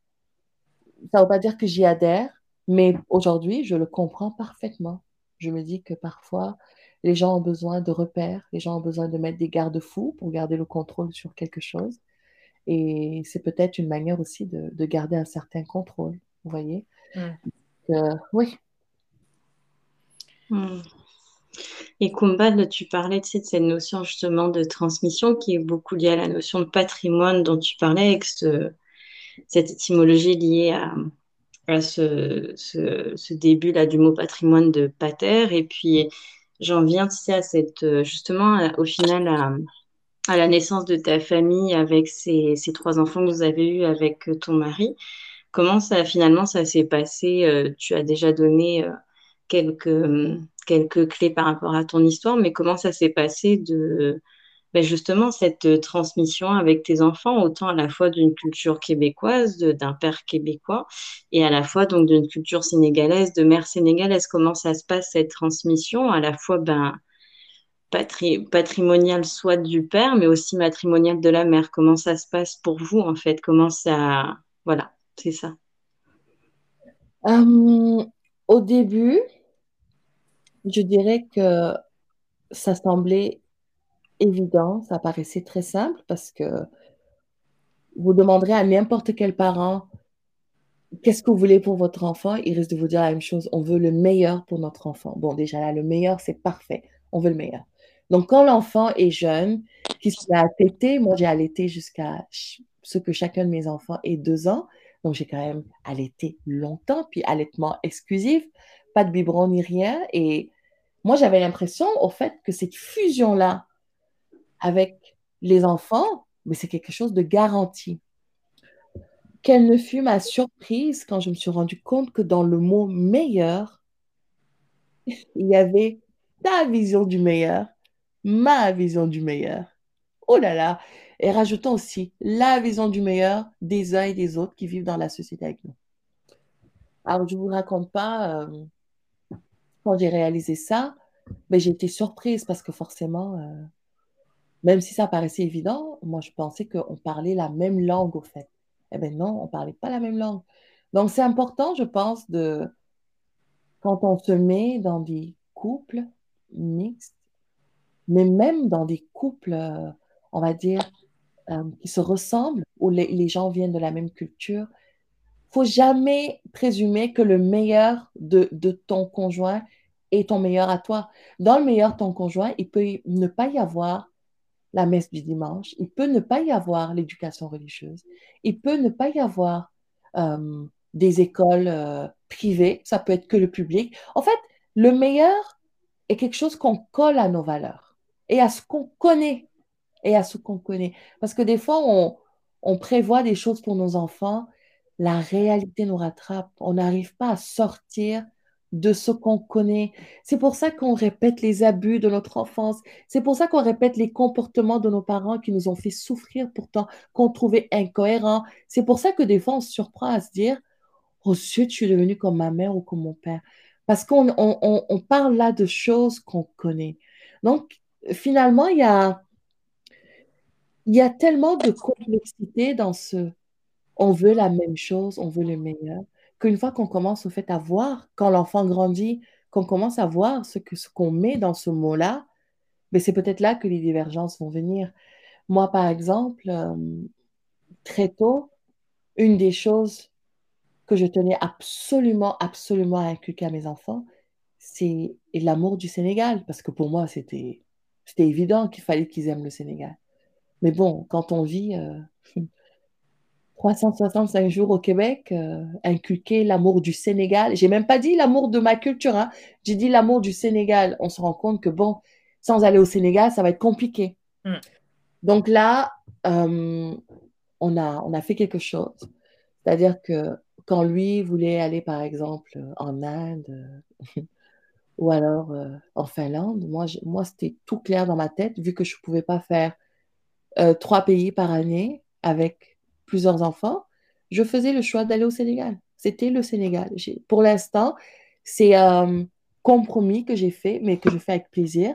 Ça ne veut pas dire que j'y adhère, Mais aujourd'hui, je le comprends parfaitement. Je me dis que parfois, les gens ont besoin de repères, les gens ont besoin de mettre des garde-fous pour garder le contrôle sur quelque chose. Et c'est peut-être une manière aussi de, garder un certain contrôle, vous voyez. Mm. oui. Mm. Et Kumbad, tu parlais de cette notion justement de transmission qui est beaucoup liée à la notion de patrimoine dont tu parlais, avec cette étymologie liée à, ce, début-là du mot patrimoine de pater. Et puis, j'en viens à cette, justement, au final, à, la naissance de ta famille avec ces, trois enfants que vous avez eus avec ton mari. Comment ça, finalement, ça s'est passé euh, Tu as déjà donné euh, quelques, quelques clés par rapport à ton histoire, mais comment ça s'est passé de ben justement cette euh, transmission avec tes enfants, autant à la fois d'une culture québécoise, d'un père québécois, et à la fois donc d'une culture sénégalaise, de mère sénégalaise. Comment ça se passe cette transmission, à la fois ben, patrimoniale soit du père, mais aussi matrimoniale de la mère. Comment ça se passe pour vous en fait? Comment ça, voilà, c'est ça. Euh, au début, je dirais que ça semblait évident, ça paraissait très simple parce que vous demanderez à n'importe quel parent qu'est-ce que vous voulez pour votre enfant, il risque de vous dire la même chose. On veut le meilleur pour notre enfant. Bon, déjà là, le meilleur, c'est parfait. On veut le meilleur. Donc, quand l'enfant est jeune, qu'il se met à moi j'ai allaité jusqu'à ce que chacun de mes enfants ait deux ans. Donc, j'ai quand même allaité longtemps, puis allaitement exclusif, pas de biberon ni rien. Et moi, j'avais l'impression, au fait, que cette fusion-là avec les enfants, mais c'est quelque chose de garanti. Quelle ne fut ma surprise quand je me suis rendu compte que dans le mot meilleur, il y avait ta vision du meilleur, ma vision du meilleur. Oh là là! Et rajoutons aussi la vision du meilleur des uns et des autres qui vivent dans la société avec nous. Alors, je ne vous raconte pas, euh, quand j'ai réalisé ça, mais j'ai été surprise parce que forcément, euh, même si ça paraissait évident, moi, je pensais qu'on parlait la même langue, au fait. Eh bien non, on ne parlait pas la même langue. Donc, c'est important, je pense, de, quand on se met dans des couples mixtes, mais même dans des couples, euh, on va dire, euh, qui se ressemblent, où les, gens viennent de la même culture, faut jamais présumer que le meilleur de, de, ton conjoint est ton meilleur à toi. Dans le meilleur de ton conjoint, il peut ne pas y avoir la messe du dimanche, il peut ne pas y avoir l'éducation religieuse, il peut ne pas y avoir euh, des écoles euh, privées, ça peut être que le public. En fait, le meilleur est quelque chose qu'on colle à nos valeurs et à ce qu'on connaît et à ce qu'on connaît. Parce que des fois, on, on prévoit des choses pour nos enfants, la réalité nous rattrape, on n'arrive pas à sortir de ce qu'on connaît. C'est pour ça qu'on répète les abus de notre enfance. C'est pour ça qu'on répète les comportements de nos parents qui nous ont fait souffrir pourtant, qu'on trouvait incohérents. C'est pour ça que des fois, on se surprend à se dire, oh zut, je suis devenue comme ma mère ou comme mon père. Parce qu'on on, parle là de choses qu'on connaît. Donc, finalement, il y a, il y a tellement de complexité dans ce, on veut la même chose, on veut le meilleur qu'une fois qu'on commence au fait à voir, quand l'enfant grandit, qu'on commence à voir ce qu'on met dans ce mot-là, mais ben, c'est peut-être là que les divergences vont venir. Moi, par exemple, euh, très tôt, une des choses que je tenais absolument, absolument à inculquer à mes enfants, c'est l'amour du Sénégal, parce que pour moi, c'était évident qu'il fallait qu'ils aiment le Sénégal. Mais bon, quand on vit euh, 365 jours au Québec, euh, inculquer l'amour du Sénégal. J'ai même pas dit l'amour de ma culture, hein. j'ai dit l'amour du Sénégal. On se rend compte que bon, sans aller au Sénégal, ça va être compliqué. Hmm. Donc là, euh, on, a, on a fait quelque chose. C'est-à-dire que quand lui voulait aller, par exemple, en Inde ou alors euh, en Finlande, moi, moi c'était tout clair dans ma tête, vu que je ne pouvais pas faire trois pays par année avec plusieurs enfants, je faisais le choix d'aller au Sénégal. C'était le Sénégal. Pour l'instant, c'est un compromis que j'ai fait, mais que je fais avec plaisir.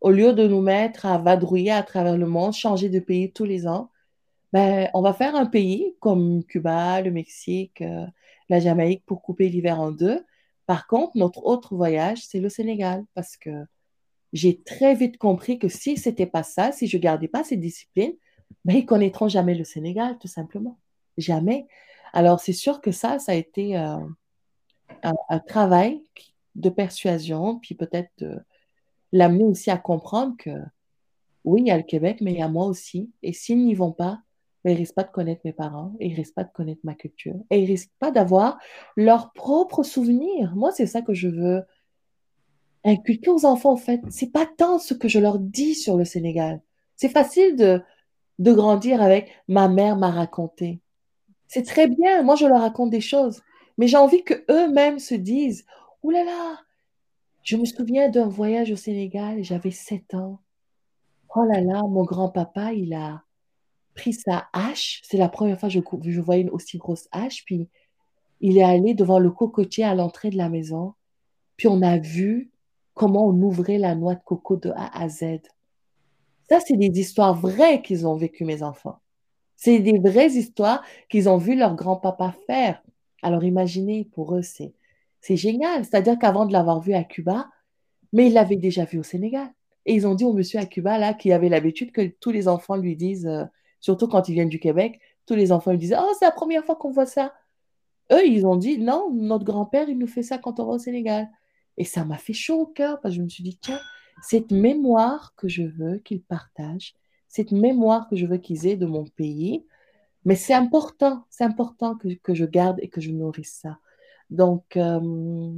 Au lieu de nous mettre à vadrouiller à travers le monde, changer de pays tous les ans, ben, on va faire un pays comme Cuba, le Mexique, euh, la Jamaïque pour couper l'hiver en deux. Par contre, notre autre voyage, c'est le Sénégal, parce que j'ai très vite compris que si ce n'était pas ça, si je gardais pas cette discipline, ben, ils connaîtront jamais le Sénégal, tout simplement. Jamais. Alors, c'est sûr que ça, ça a été euh, un, travail de persuasion, puis peut-être l'amener aussi à comprendre que oui, il y a le Québec, mais il y a moi aussi. Et s'ils n'y vont pas, ben, ils ne risquent pas de connaître mes parents, ils ne risquent pas de connaître ma culture, et ils ne risquent pas d'avoir leurs propres souvenirs. Moi, c'est ça que je veux inculquer aux enfants, en fait. C'est pas tant ce que je leur dis sur le Sénégal. C'est facile de, de grandir avec ma mère m'a raconté. C'est très bien, moi je leur raconte des choses, mais j'ai envie que eux-mêmes se disent Ouh là là, je me souviens d'un voyage au Sénégal, j'avais 7 ans. Oh là là, mon grand-papa, il a pris sa hache. C'est la première fois que je, je voyais une aussi grosse hache. Puis il est allé devant le cocotier à l'entrée de la maison. Puis on a vu comment on ouvrait la noix de coco de A à Z. Ça, c'est des histoires vraies qu'ils ont vécues, mes enfants. C'est des vraies histoires qu'ils ont vu leur grand-papa faire. Alors imaginez, pour eux, c'est, génial. C'est-à-dire qu'avant de l'avoir vu à Cuba, mais ils l'avaient déjà vu au Sénégal. Et ils ont dit au monsieur à Cuba, là, qui avait l'habitude que tous les enfants lui disent, euh, surtout quand ils viennent du Québec, tous les enfants lui disent, oh, c'est la première fois qu'on voit ça. Eux, ils ont dit, non, notre grand-père, il nous fait ça quand on va au Sénégal. Et ça m'a fait chaud au cœur parce que je me suis dit, tiens, cette mémoire que je veux qu'ils partagent, cette mémoire que je veux qu'ils aient de mon pays, mais c'est important, c'est important que, que, je garde et que je nourrisse ça. Donc, euh,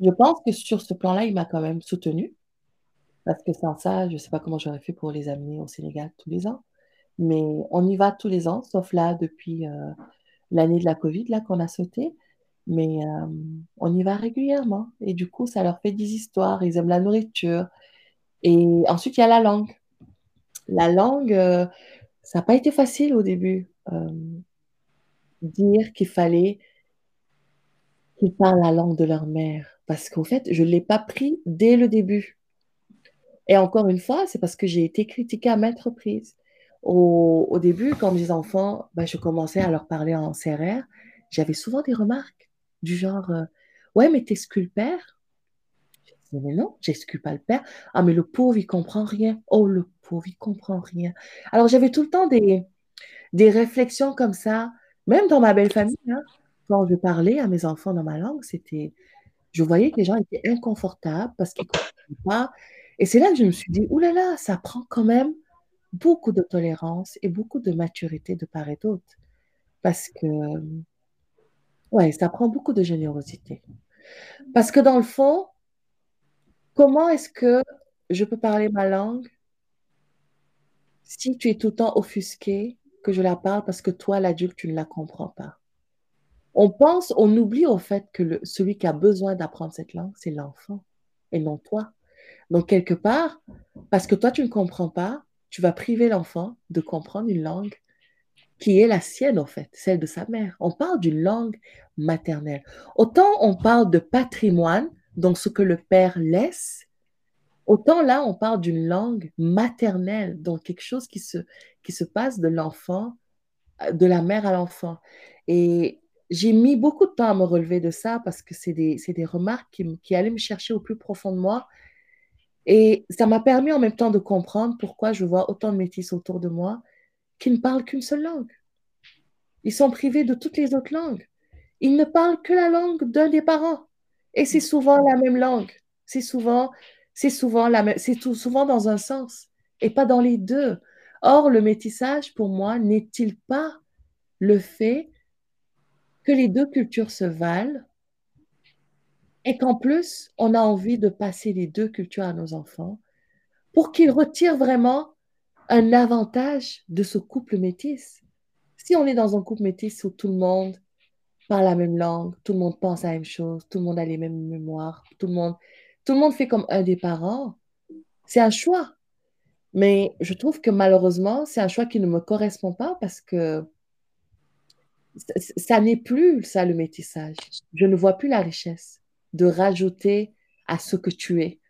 je pense que sur ce plan-là, il m'a quand même soutenu. Parce que sans ça, je ne sais pas comment j'aurais fait pour les amener au Sénégal tous les ans. Mais on y va tous les ans, sauf là depuis euh, l'année de la Covid, là qu'on a sauté. Mais euh, on y va régulièrement. Et du coup, ça leur fait des histoires. Ils aiment la nourriture. Et ensuite, il y a la langue. La langue, euh, ça n'a pas été facile au début. Euh, dire qu'il fallait qu'ils parlent la langue de leur mère. Parce qu'en fait, je ne l'ai pas pris dès le début. Et encore une fois, c'est parce que j'ai été critiquée à maintes reprises. Au, début, quand mes enfants, ben, je commençais à leur parler en CRR, j'avais souvent des remarques du genre euh, Ouais, mais t'excules le père? Mais non, j'excule pas le père. Ah, mais le pauvre, il comprend rien. Oh, le pauvre, il comprend rien. Alors, j'avais tout le temps des, des réflexions comme ça, même dans ma belle famille. Hein. quand je parlais à mes enfants dans ma langue, c'était. Je voyais que les gens étaient inconfortables parce qu'ils ne comprenaient pas. Et c'est là que je me suis dit, oulala, ça prend quand même beaucoup de tolérance et beaucoup de maturité de part et d'autre. Parce que oui, ça prend beaucoup de générosité. Parce que dans le fond, comment est-ce que je peux parler ma langue si tu es tout le temps offusqué que je la parle parce que toi, l'adulte, tu ne la comprends pas? On pense, on oublie au fait que celui qui a besoin d'apprendre cette langue, c'est l'enfant et non toi. Donc, quelque part, parce que toi, tu ne comprends pas, tu vas priver l'enfant de comprendre une langue qui est la sienne, en fait, celle de sa mère. On parle d'une langue maternelle. Autant on parle de patrimoine, donc ce que le père laisse, autant là, on parle d'une langue maternelle, donc quelque chose qui se, qui se passe de l'enfant, de la mère à l'enfant. Et j'ai mis beaucoup de temps à me relever de ça parce que c'est des, des, remarques qui, qui allaient me chercher au plus profond de moi. Et ça m'a permis en même temps de comprendre pourquoi je vois autant de métis autour de moi qui ne parlent qu'une seule langue. Ils sont privés de toutes les autres langues. Ils ne parlent que la langue d'un des parents. Et c'est souvent la même langue. C'est souvent, c'est souvent la c'est tout souvent dans un sens et pas dans les deux. Or, le métissage, pour moi, n'est-il pas le fait que les deux cultures se valent et qu'en plus, on a envie de passer les deux cultures à nos enfants pour qu'ils retirent vraiment un avantage de ce couple métis. Si on est dans un couple métis où tout le monde parle la même langue, tout le monde pense à la même chose, tout le monde a les mêmes mémoires, tout le monde, tout le monde fait comme un des parents, c'est un choix. Mais je trouve que malheureusement, c'est un choix qui ne me correspond pas parce que ça n'est plus ça le métissage. Je ne vois plus la richesse de rajouter à ce que tu es.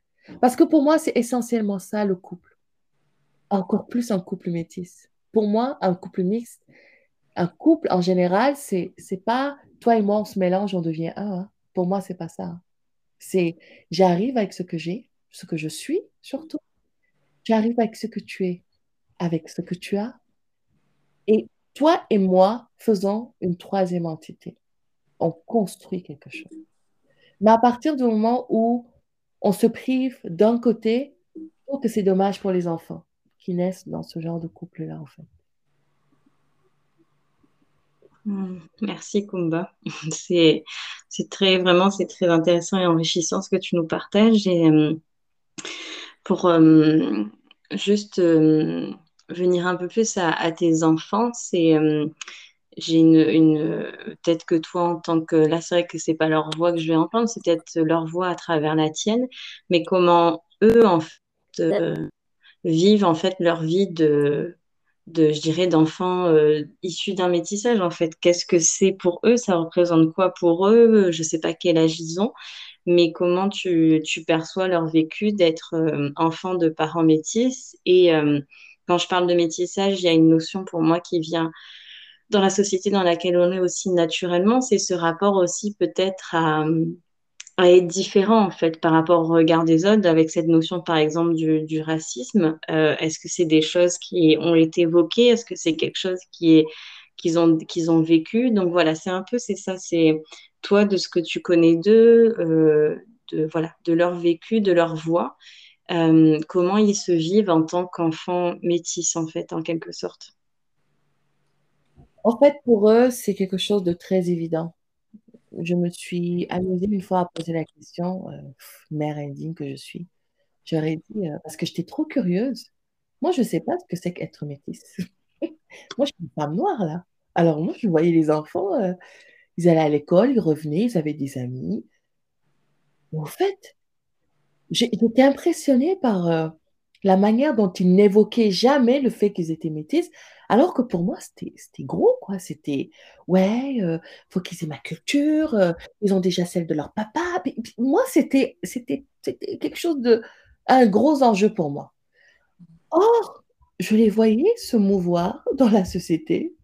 Parce que pour moi, c'est essentiellement ça le couple encore plus un couple métis. Pour moi, un couple mixte, un couple en général, c'est c'est pas toi et moi, on se mélange, on devient un. Hein. Pour moi, c'est pas ça. C'est j'arrive avec ce que j'ai, ce que je suis surtout. J'arrive avec ce que tu es, avec ce que tu as. Et toi et moi faisons une troisième entité. On construit quelque chose. Mais à partir du moment où on se prive d'un côté, je trouve que c'est dommage pour les enfants qui naissent dans ce genre de couple-là, en fait. Hmm, merci Kumba. C'est, très vraiment c'est très intéressant et enrichissant ce que tu nous partages. Et euh, pour euh, juste euh, venir un peu plus à, tes enfants, c'est j'ai une, peut-être que toi en tant que là c'est vrai que c'est pas leur voix que je vais entendre, c'est peut-être leur voix à travers la tienne, mais comment eux en fait vivent en fait leur vie de de, je dirais, d'enfants euh, issus d'un métissage, en fait. Qu'est-ce que c'est pour eux? Ça représente quoi pour eux? Je ne sais pas quel âge ils ont, mais comment tu, tu perçois leur vécu d'être euh, enfant de parents métis Et euh, quand je parle de métissage, il y a une notion pour moi qui vient dans la société dans laquelle on est aussi naturellement, c'est ce rapport aussi peut-être à à être différent en fait par rapport au regard des autres avec cette notion par exemple du, racisme. Euh, est-ce que c'est des choses qui ont été évoquées? Est-ce que c'est quelque chose qui est qu'ils ont qu'ils ont vécu? Donc voilà c'est un peu c'est ça c'est toi de ce que tu connais d'eux euh, de voilà de leur vécu de leur voix. Euh, comment ils se vivent en tant qu'enfants métis en fait en quelque sorte? En fait pour eux c'est quelque chose de très évident je me suis amusée une fois à poser la question, euh, mère indigne que je suis. J'aurais dit, euh, parce que j'étais trop curieuse. Moi, je ne sais pas ce que c'est qu'être métisse. moi, je suis une femme noire, là. Alors, moi, je voyais les enfants, euh, ils allaient à l'école, ils revenaient, ils avaient des amis. en fait, j'étais impressionnée par la manière dont ils n'évoquaient jamais le fait qu'ils étaient métis, alors que pour moi, c'était gros, quoi. C'était, ouais, euh, faut qu'ils aient ma culture, euh, ils ont déjà celle de leur papa. moi, c'était quelque chose de, un gros enjeu pour moi. Or, je les voyais se mouvoir dans la société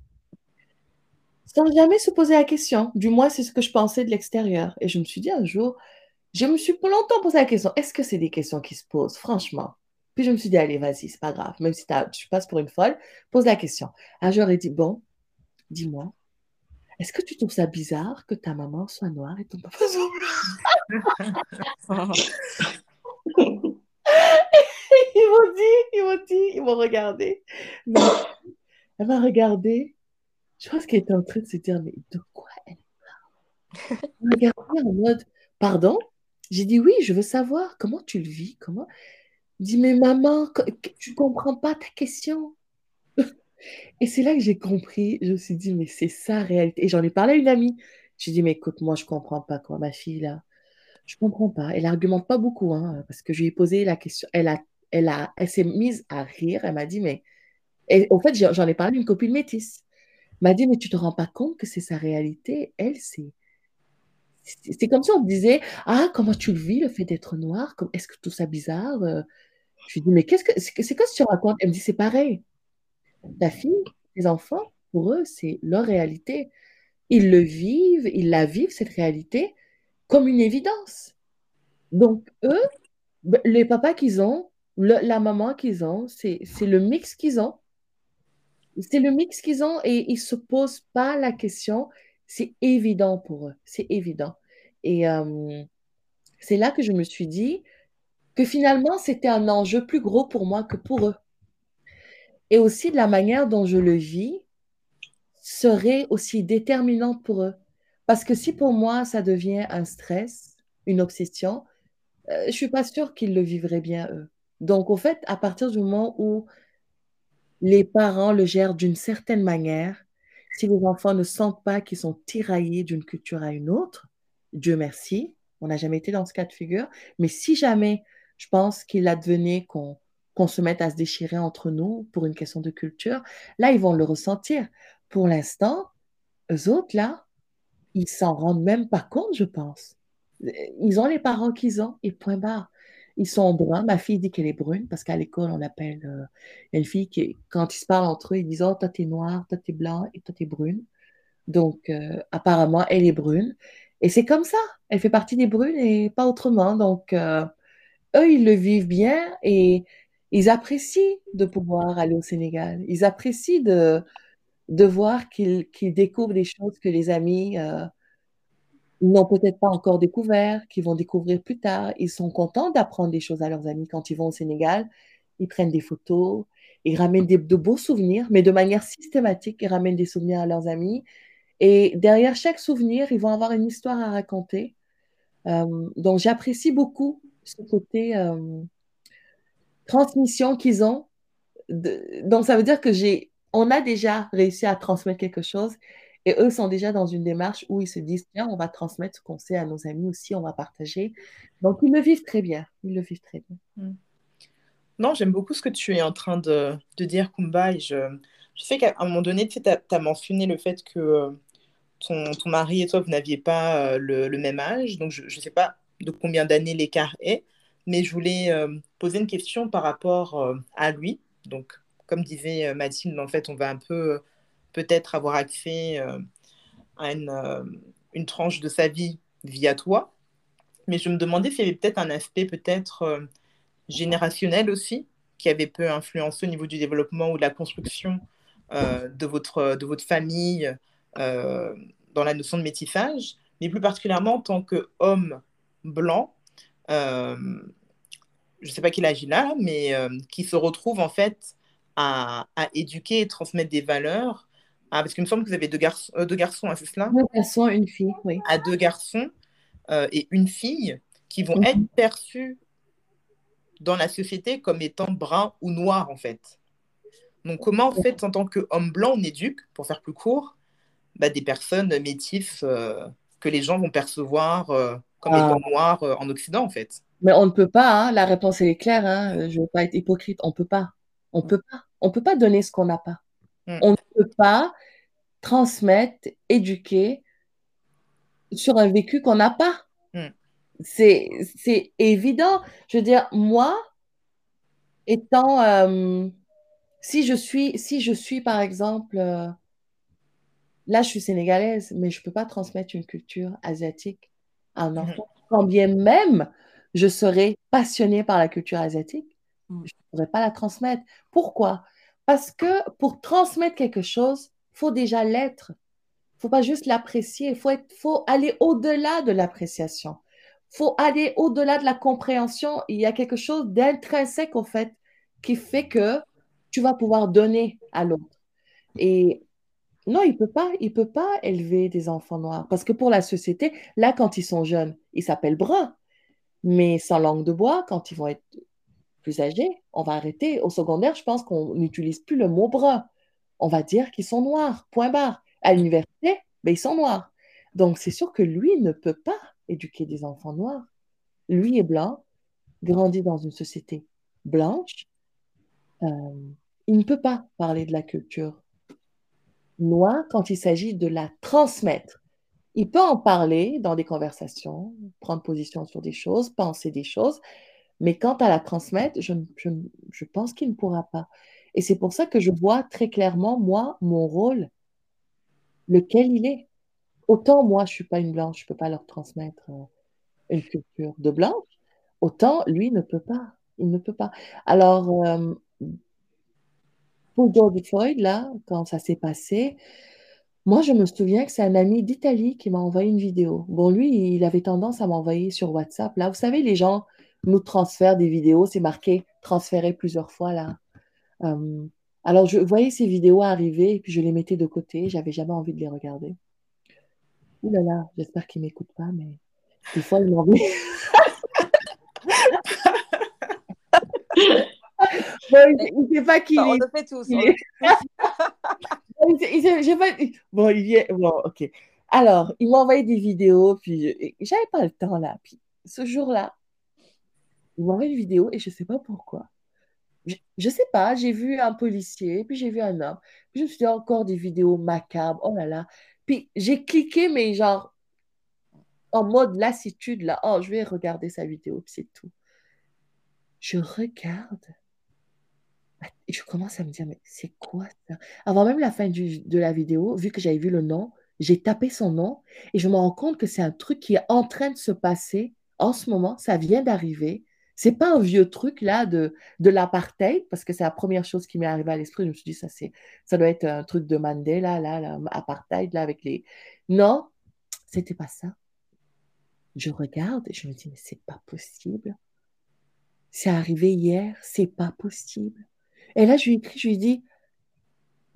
sans jamais se poser la question. Du moins, c'est ce que je pensais de l'extérieur. Et je me suis dit un jour, je me suis longtemps posé la question, est-ce que c'est des questions qui se posent, franchement puis je me suis dit, allez, vas-y, c'est pas grave. Même si tu passes pour une folle, pose la question. Un jour, dit, bon, dis-moi, est-ce que tu trouves ça bizarre que ta maman soit noire et ton papa soit blanc? Ils m'ont dit, ils m'ont dit, ils m'ont regardé. elle m'a regardé. Je pense qu'elle était en train de se dire, mais de quoi elle parle Elle m'a regardé en mode, pardon? J'ai dit, oui, je veux savoir comment tu le vis, comment dit, mais maman, tu comprends pas ta question? Et c'est là que j'ai compris, je me suis dit, mais c'est ça réalité. Et j'en ai parlé à une amie. J'ai dit, mais écoute, moi, je comprends pas, quoi, ma fille, là. Je comprends pas. Elle argumente pas beaucoup, hein, parce que je lui ai posé la question. Elle a, elle a, elle s'est mise à rire. Elle m'a dit, mais. Et, au fait, j'en ai parlé à une copine métisse. Elle m'a dit, mais tu te rends pas compte que c'est sa réalité? Elle, c'est. C'est comme si on disait, ah, comment tu le vis, le fait d'être noir? Est-ce que tout ça bizarre? Euh, je lui dis, mais qu'est-ce que c'est quoi ce que tu racontes? Elle me dit, c'est pareil. Ta fille, les enfants, pour eux, c'est leur réalité. Ils le vivent, ils la vivent, cette réalité, comme une évidence. Donc, eux, ben, les papas qu'ils ont, la maman qu'ils ont, c'est le mix qu'ils ont. C'est le mix qu'ils ont et ils ne se posent pas la question. C'est évident pour eux, c'est évident. Et euh, c'est là que je me suis dit, que finalement, c'était un enjeu plus gros pour moi que pour eux. Et aussi de la manière dont je le vis serait aussi déterminante pour eux. Parce que si pour moi, ça devient un stress, une obsession, euh, je ne suis pas sûre qu'ils le vivraient bien, eux. Donc, au fait, à partir du moment où les parents le gèrent d'une certaine manière, si les enfants ne sentent pas qu'ils sont tiraillés d'une culture à une autre, Dieu merci, on n'a jamais été dans ce cas de figure, mais si jamais je pense qu'il advenait qu'on se mette à se déchirer entre nous pour une question de culture, là, ils vont le ressentir. Pour l'instant, eux autres, là, ils s'en rendent même pas compte, je pense. Ils ont les parents qu'ils ont, et point barre. Ils sont bruns. Ma fille dit qu'elle est brune parce qu'à l'école, on appelle. Euh, une fille qui, quand ils se parlent entre eux, ils disent Oh, toi, t'es noire, toi, t'es blanc et toi, t'es brune. Donc, euh, apparemment, elle est brune. Et c'est comme ça. Elle fait partie des brunes et pas autrement. Donc, euh, eux, ils le vivent bien et ils apprécient de pouvoir aller au Sénégal. Ils apprécient de, de voir qu'ils découvrent des choses que les amis euh, n'ont peut-être pas encore découvert, qu'ils vont découvrir plus tard. Ils sont contents d'apprendre des choses à leurs amis quand ils vont au Sénégal. Ils prennent des photos, ils ramènent de beaux souvenirs, mais de manière systématique, ils ramènent des souvenirs à leurs amis. Et derrière chaque souvenir, ils vont avoir une histoire à raconter. Euh, donc, j'apprécie beaucoup ce côté euh, transmission qu'ils ont. donc, ça veut dire que j'ai, on a déjà réussi à transmettre quelque chose et eux sont déjà dans une démarche où ils se disent, tiens, on va transmettre ce qu'on sait à nos amis aussi, on va partager. Donc, ils le vivent très bien. Ils le vivent très bien. Mm. Non, j'aime beaucoup ce que tu es en train de, dire, Kumba. Et je, sais qu'à un moment donné, tu as, mentionné le fait que euh, ton, ton, mari et toi, vous n'aviez pas euh, le, même âge. Donc, je ne sais pas de combien d'années l'écart est, mais je voulais euh, poser une question par rapport à lui. Donc, comme disait Mathilde, en fait, on va un peu peut-être avoir accès à une, une, tranche de sa vie via toi. Mais je me demandais s'il y avait peut-être un aspect peut-être générationnel aussi, qui avait peu influencé au niveau du développement ou de la construction euh, de, votre, de votre famille euh, dans la notion de métissage, mais plus particulièrement en tant qu'homme blanc, euh, je ne sais pas quel âge il a, mais qui se retrouve en fait à, éduquer et transmettre des valeurs. Ah, parce qu'il me semble que vous avez deux, garçons, deux garçons, hein, c'est cela Deux garçons, une fille, oui. À deux garçons et une fille qui vont être perçus dans la société comme étant brun ou noir, en fait. Donc, comment, en fait, en tant qu'homme blanc, on éduque, pour faire plus court, bah, des personnes métisses euh, que les gens vont percevoir euh, comme étant ah. noirs euh, en Occident, en fait Mais on ne peut pas, hein. la réponse est claire, hein. je ne veux pas être hypocrite, on ne peut pas. On peut pas. On peut pas donner ce qu'on n'a pas. Mm. On ne peut pas transmettre, éduquer sur un vécu qu'on n'a pas. Mm. C'est évident. Je veux dire, moi, étant, euh, si je suis, si je suis par exemple, euh, là, je suis sénégalaise, mais je ne peux pas transmettre une culture asiatique à un mmh. enfant. Quand bien même je serais passionnée par la culture asiatique, mmh. je ne pourrais pas la transmettre. Pourquoi? Parce que pour transmettre quelque chose, faut déjà l'être. Faut pas juste l'apprécier, faut, faut aller au-delà de l'appréciation faut aller au-delà de la compréhension. Il y a quelque chose d'intrinsèque, en fait, qui fait que tu vas pouvoir donner à l'autre. Et non, il peut pas, il peut pas élever des enfants noirs. Parce que pour la société, là, quand ils sont jeunes, ils s'appellent bruns. Mais sans langue de bois, quand ils vont être plus âgés, on va arrêter. Au secondaire, je pense qu'on n'utilise plus le mot brun. On va dire qu'ils sont noirs, point barre. À l'université, ben, ils sont noirs. Donc, c'est sûr que lui ne peut pas éduquer des enfants noirs. Lui est blanc, grandit dans une société blanche. Euh, il ne peut pas parler de la culture noire quand il s'agit de la transmettre. Il peut en parler dans des conversations, prendre position sur des choses, penser des choses, mais quant à la transmettre, je, pense qu'il ne pourra pas. Et c'est pour ça que je vois très clairement, moi, mon rôle, lequel il est. Autant moi, je ne suis pas une blanche, je ne peux pas leur transmettre euh, une culture de blanche, autant lui ne peut pas. Il ne peut pas. Alors, euh, pour George Floyd, là, quand ça s'est passé, moi, je me souviens que c'est un ami d'Italie qui m'a envoyé une vidéo. Bon, lui, il avait tendance à m'envoyer sur WhatsApp. Là, vous savez, les gens nous transfèrent des vidéos, c'est marqué transférer plusieurs fois, là. Euh, alors, je voyais ces vidéos arriver et puis je les mettais de côté. J'avais jamais envie de les regarder. Ouh là là, j'espère qu'il ne m'écoute pas, mais des fois, il m'envoie. bon, il ne sait pas qui On le fait tous. Il il pas... Bon, il vient. Bon, ok. Alors, il m'a envoyé des vidéos, puis j'avais pas le temps là. Puis ce jour-là, il m'a envoyé une vidéo et je ne sais pas pourquoi. Je, ne sais pas, j'ai vu un policier, puis j'ai vu un homme. Puis je me suis dit encore des vidéos macabres. Oh là là. Puis j'ai cliqué, mais genre en mode lassitude, là. Oh, je vais regarder sa vidéo, puis c'est tout. Je regarde. Je commence à me dire, mais c'est quoi ça? Avant même la fin de la vidéo, vu que j'avais vu le nom, j'ai tapé son nom et je me rends compte que c'est un truc qui est en train de se passer en ce moment, ça vient d'arriver. C'est pas un vieux truc là de, de l'apartheid, parce que c'est la première chose qui m'est arrivée à l'esprit. Je me suis dit, ça, c'est, ça doit être un truc de Mandela, là, l'apartheid, là, avec les. Non, c'était pas ça. Je regarde et je me dis, mais c'est pas possible. C'est arrivé hier, c'est pas possible. Et là, je lui écris, je lui dis,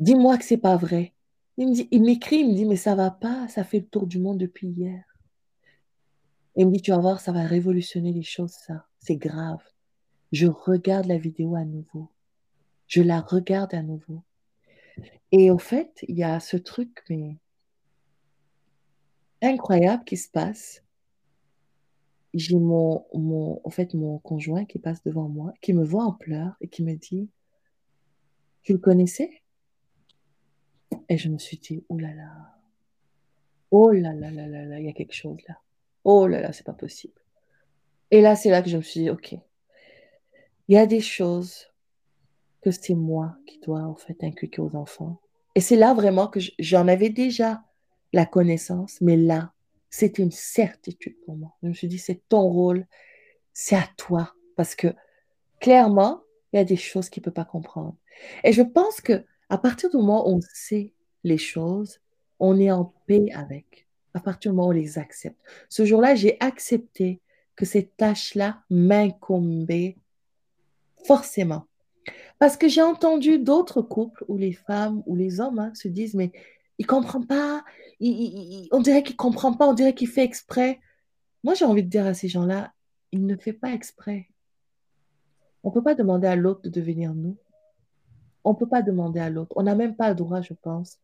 dis-moi que c'est pas vrai. Il me dit, il m'écrit, il me dit, mais ça va pas, ça fait le tour du monde depuis hier. il me dit, tu vas voir, ça va révolutionner les choses, ça. C'est grave. Je regarde la vidéo à nouveau. Je la regarde à nouveau. Et au fait, il y a ce truc, incroyable qui se passe j'ai mon, mon, en fait, mon conjoint qui passe devant moi, qui me voit en pleurs et qui me dit, tu le connaissais? Et je me suis dit, oh là là, oh là là là là là, il y a quelque chose là. Oh là là, c'est pas possible. Et là, c'est là que je me suis dit, ok, il y a des choses que c'est moi qui dois en fait inculquer aux enfants. Et c'est là vraiment que j'en avais déjà la connaissance, mais là, c'était une certitude pour moi. Je me suis dit, c'est ton rôle, c'est à toi. Parce que clairement, il y a des choses qu'il ne peut pas comprendre. Et je pense que à partir du moment où on sait les choses, on est en paix avec. À partir du moment où on les accepte. Ce jour-là, j'ai accepté que ces tâches-là m'incombaient forcément. Parce que j'ai entendu d'autres couples où les femmes ou les hommes hein, se disent, mais il comprend pas, on dirait qu'il comprend pas, on dirait qu'il fait exprès. Moi, j'ai envie de dire à ces gens-là, il ne fait pas exprès. On ne peut pas demander à l'autre de devenir nous. On ne peut pas demander à l'autre. On n'a même pas le droit, je pense,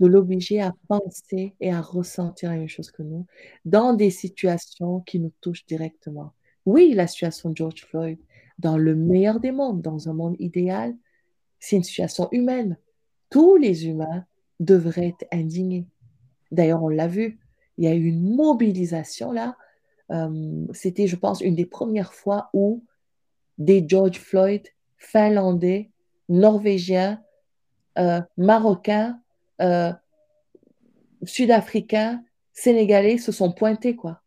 de l'obliger à penser et à ressentir la même chose que nous dans des situations qui nous touchent directement. Oui, la situation de George Floyd, dans le meilleur des mondes, dans un monde idéal, c'est une situation humaine. Tous les humains devrait être indigné. D'ailleurs, on l'a vu, il y a eu une mobilisation là. Euh, c'était, je pense, une des premières fois où des George Floyd finlandais, norvégiens, euh, marocains, euh, sud-africains, sénégalais se sont pointés, quoi.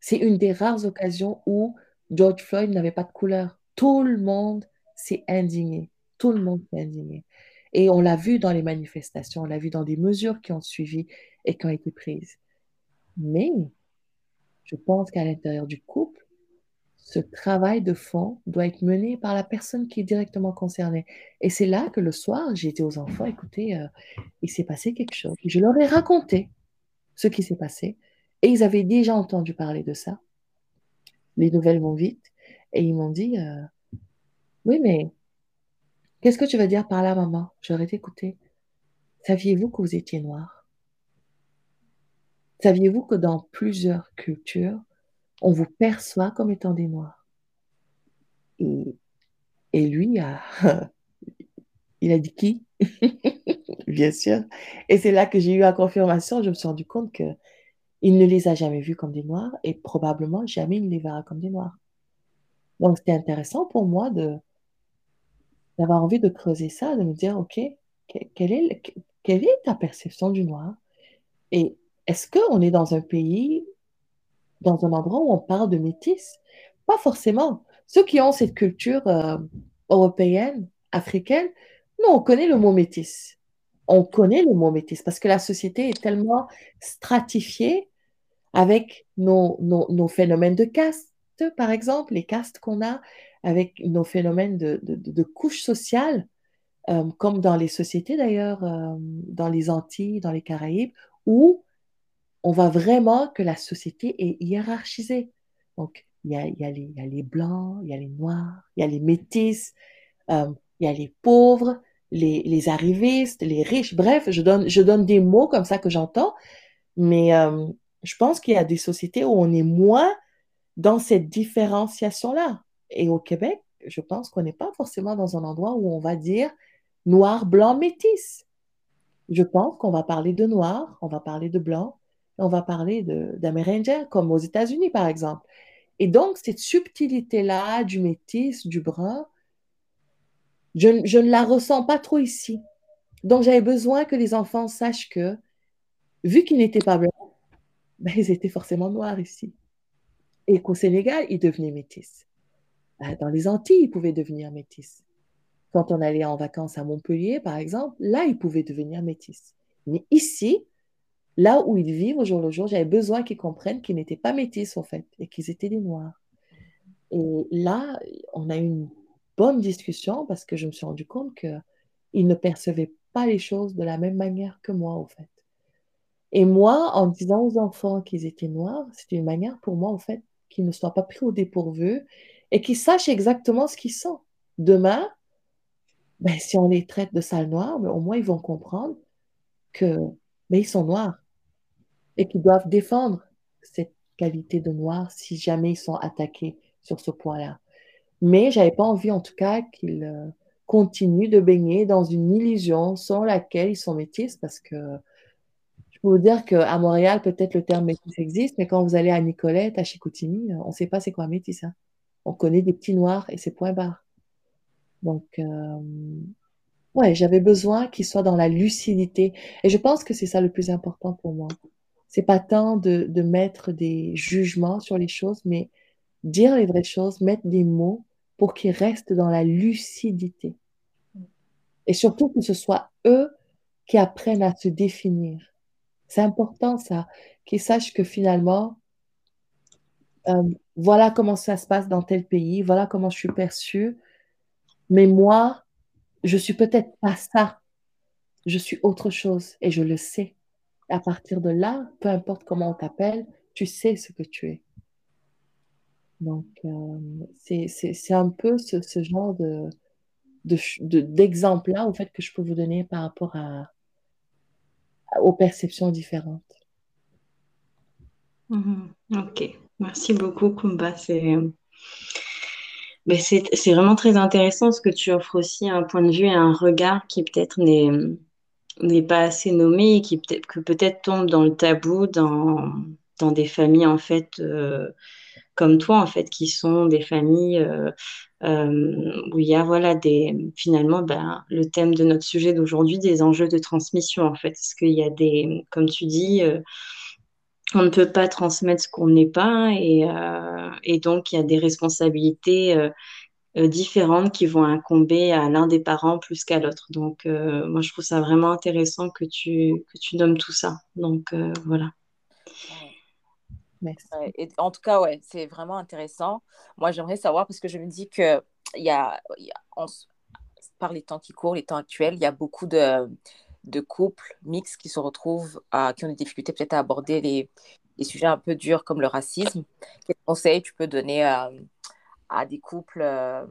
C'est une des rares occasions où George Floyd n'avait pas de couleur. Tout le monde s'est indigné. Tout le monde s'est indigné. Et on l'a vu dans les manifestations, on l'a vu dans des mesures qui ont suivi et qui ont été prises. Mais je pense qu'à l'intérieur du couple, ce travail de fond doit être mené par la personne qui est directement concernée. Et c'est là que le soir, j'ai dit aux enfants, écoutez, euh, il s'est passé quelque chose. Je leur ai raconté ce qui s'est passé. Et ils avaient déjà entendu parler de ça. Les nouvelles vont vite. Et ils m'ont dit, euh, oui, mais Qu'est-ce que tu veux dire par là, maman? J'aurais écouté. Saviez-vous que vous étiez noir Saviez-vous que dans plusieurs cultures, on vous perçoit comme étant des noirs et, et lui, a, il a dit qui? Bien sûr. Et c'est là que j'ai eu la confirmation. Je me suis rendu compte qu'il ne les a jamais vus comme des noirs et probablement jamais il ne les verra comme des noirs. Donc c'était intéressant pour moi de, d'avoir envie de creuser ça, de me dire, OK, quelle est, quelle est ta perception du noir? Et est-ce qu'on est dans un pays, dans un endroit où on parle de métis? Pas forcément. Ceux qui ont cette culture euh, européenne, africaine, nous, on connaît le mot métis. On connaît le mot métis parce que la société est tellement stratifiée avec nos, nos, phénomènes de caste, par exemple, les castes qu'on a, avec nos phénomènes de, de, couches sociales, euh, comme dans les sociétés d'ailleurs, euh, dans les Antilles, dans les Caraïbes, où on voit vraiment que la société est hiérarchisée. Donc, il y a, les, blancs, il y a les noirs, il y a les métis, euh, il y a les pauvres, les, arrivistes, les riches. Bref, je donne, des mots comme ça que j'entends, mais je pense qu'il y a des sociétés où on est moins dans cette différenciation-là. Et au Québec, je pense qu'on n'est pas forcément dans un endroit où on va dire noir, blanc, métis. Je pense qu'on va parler de noir, on va parler de blanc, on va parler d'amérindien, comme aux États-Unis, par exemple. Et donc, cette subtilité-là du métis, du brun, je, je, ne la ressens pas trop ici. Donc, j'avais besoin que les enfants sachent que vu qu'ils n'étaient pas blancs, ben, ils étaient forcément noirs ici. Et qu'au Sénégal, ils devenaient métis. Ben, dans les Antilles, ils pouvaient devenir métis. Quand on allait en vacances à Montpellier, par exemple, là, ils pouvaient devenir métis. Mais ici, là où ils vivent au jour le jour, j'avais besoin qu'ils comprennent qu'ils n'étaient pas métis, en fait, et qu'ils étaient des noirs. Et là, on a eu une bonne discussion parce que je me suis rendu compte qu'ils ne percevaient pas les choses de la même manière que moi, au fait. Et moi, en disant aux enfants qu'ils étaient noirs, c'était une manière pour moi, en fait, qu'ils ne soient pas pris au dépourvu et qu'ils sachent exactement ce qu'ils sont. Demain, ben, si on les traite de sales noirs, ben, au moins ils vont comprendre que ben, ils sont noirs et qu'ils doivent défendre cette qualité de noir si jamais ils sont attaqués sur ce point-là. Mais j'avais pas envie, en tout cas, qu'ils euh, continuent de baigner dans une illusion sans laquelle ils sont métis, parce que je peux vous dire qu'à Montréal, peut-être le terme métis existe, mais quand vous allez à Nicolette, à Chicoutimi, on ne sait pas c'est quoi métis. Hein. On connaît des petits noirs et c'est point barre. Donc, euh, ouais, j'avais besoin qu'ils soient dans la lucidité. Et je pense que c'est ça le plus important pour moi. C'est pas tant de, mettre des jugements sur les choses, mais dire les vraies choses, mettre des mots pour qu'ils restent dans la lucidité. Et surtout que ce soit eux qui apprennent à se définir. C'est important ça, qu'ils sachent que finalement, euh, voilà comment ça se passe dans tel pays, voilà comment je suis perçue, mais moi, je suis peut-être pas ça, je suis autre chose et je le sais. À partir de là, peu importe comment on t'appelle, tu sais ce que tu es. Donc, euh, c'est un peu ce, genre de, d'exemple-là, au fait, que je peux vous donner par rapport aux perceptions différentes. Mhm. Ok, merci beaucoup, Kumba. Mais c'est vraiment très intéressant ce que tu offres aussi un point de vue et un regard qui peut-être n'est pas assez nommé et qui peut-être que peut-être tombe dans le tabou dans, dans des familles en fait euh, comme toi, en fait, qui sont des familles euh, euh, où il y a, voilà, des, finalement, ben, le thème de notre sujet d'aujourd'hui, des enjeux de transmission, en fait. Parce qu'il y a des, comme tu dis, on ne peut pas transmettre ce qu'on n'est pas, et, et, donc il y a des responsabilités différentes qui vont incomber à l'un des parents plus qu'à l'autre. Donc, moi, je trouve ça vraiment intéressant que tu, que tu nommes tout ça. Donc, voilà. Et en tout cas, ouais, c'est vraiment intéressant. Moi, j'aimerais savoir parce que je me dis que il y a, y a par les temps qui courent, les temps actuels, il y a beaucoup de, de couples mixtes qui se retrouvent, à, qui ont des difficultés peut-être à aborder les, les, sujets un peu durs comme le racisme. Quels conseils tu peux donner à, à des couples euh,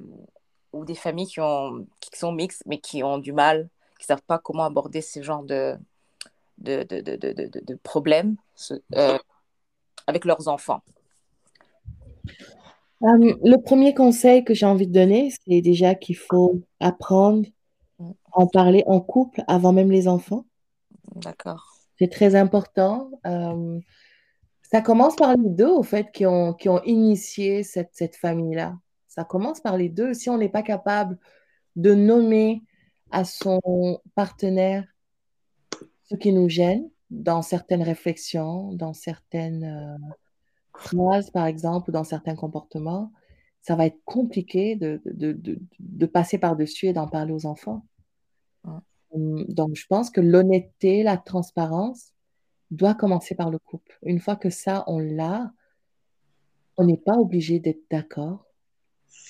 ou des familles qui, ont, qui sont mixtes mais qui ont du mal, qui ne savent pas comment aborder ce genre de, de, de, de, de, problèmes euh, avec leurs enfants euh, Le premier conseil que j'ai envie de donner, c'est déjà qu'il faut apprendre à en parler en couple avant même les enfants. D'accord. C'est très important. Ça commence par les deux, au fait, qui ont, qui ont initié cette, cette famille-là. Ça commence par les deux. Si on n'est pas capable de nommer à son partenaire ce qui nous gêne, dans certaines réflexions, dans certaines euh, phrases, par exemple, ou dans certains comportements, ça va être compliqué de, de, de, de passer par-dessus et d'en parler aux enfants. Hum, donc, je pense que l'honnêteté, la transparence doit commencer par le couple. Une fois que ça, on l'a, on n'est pas obligé d'être d'accord,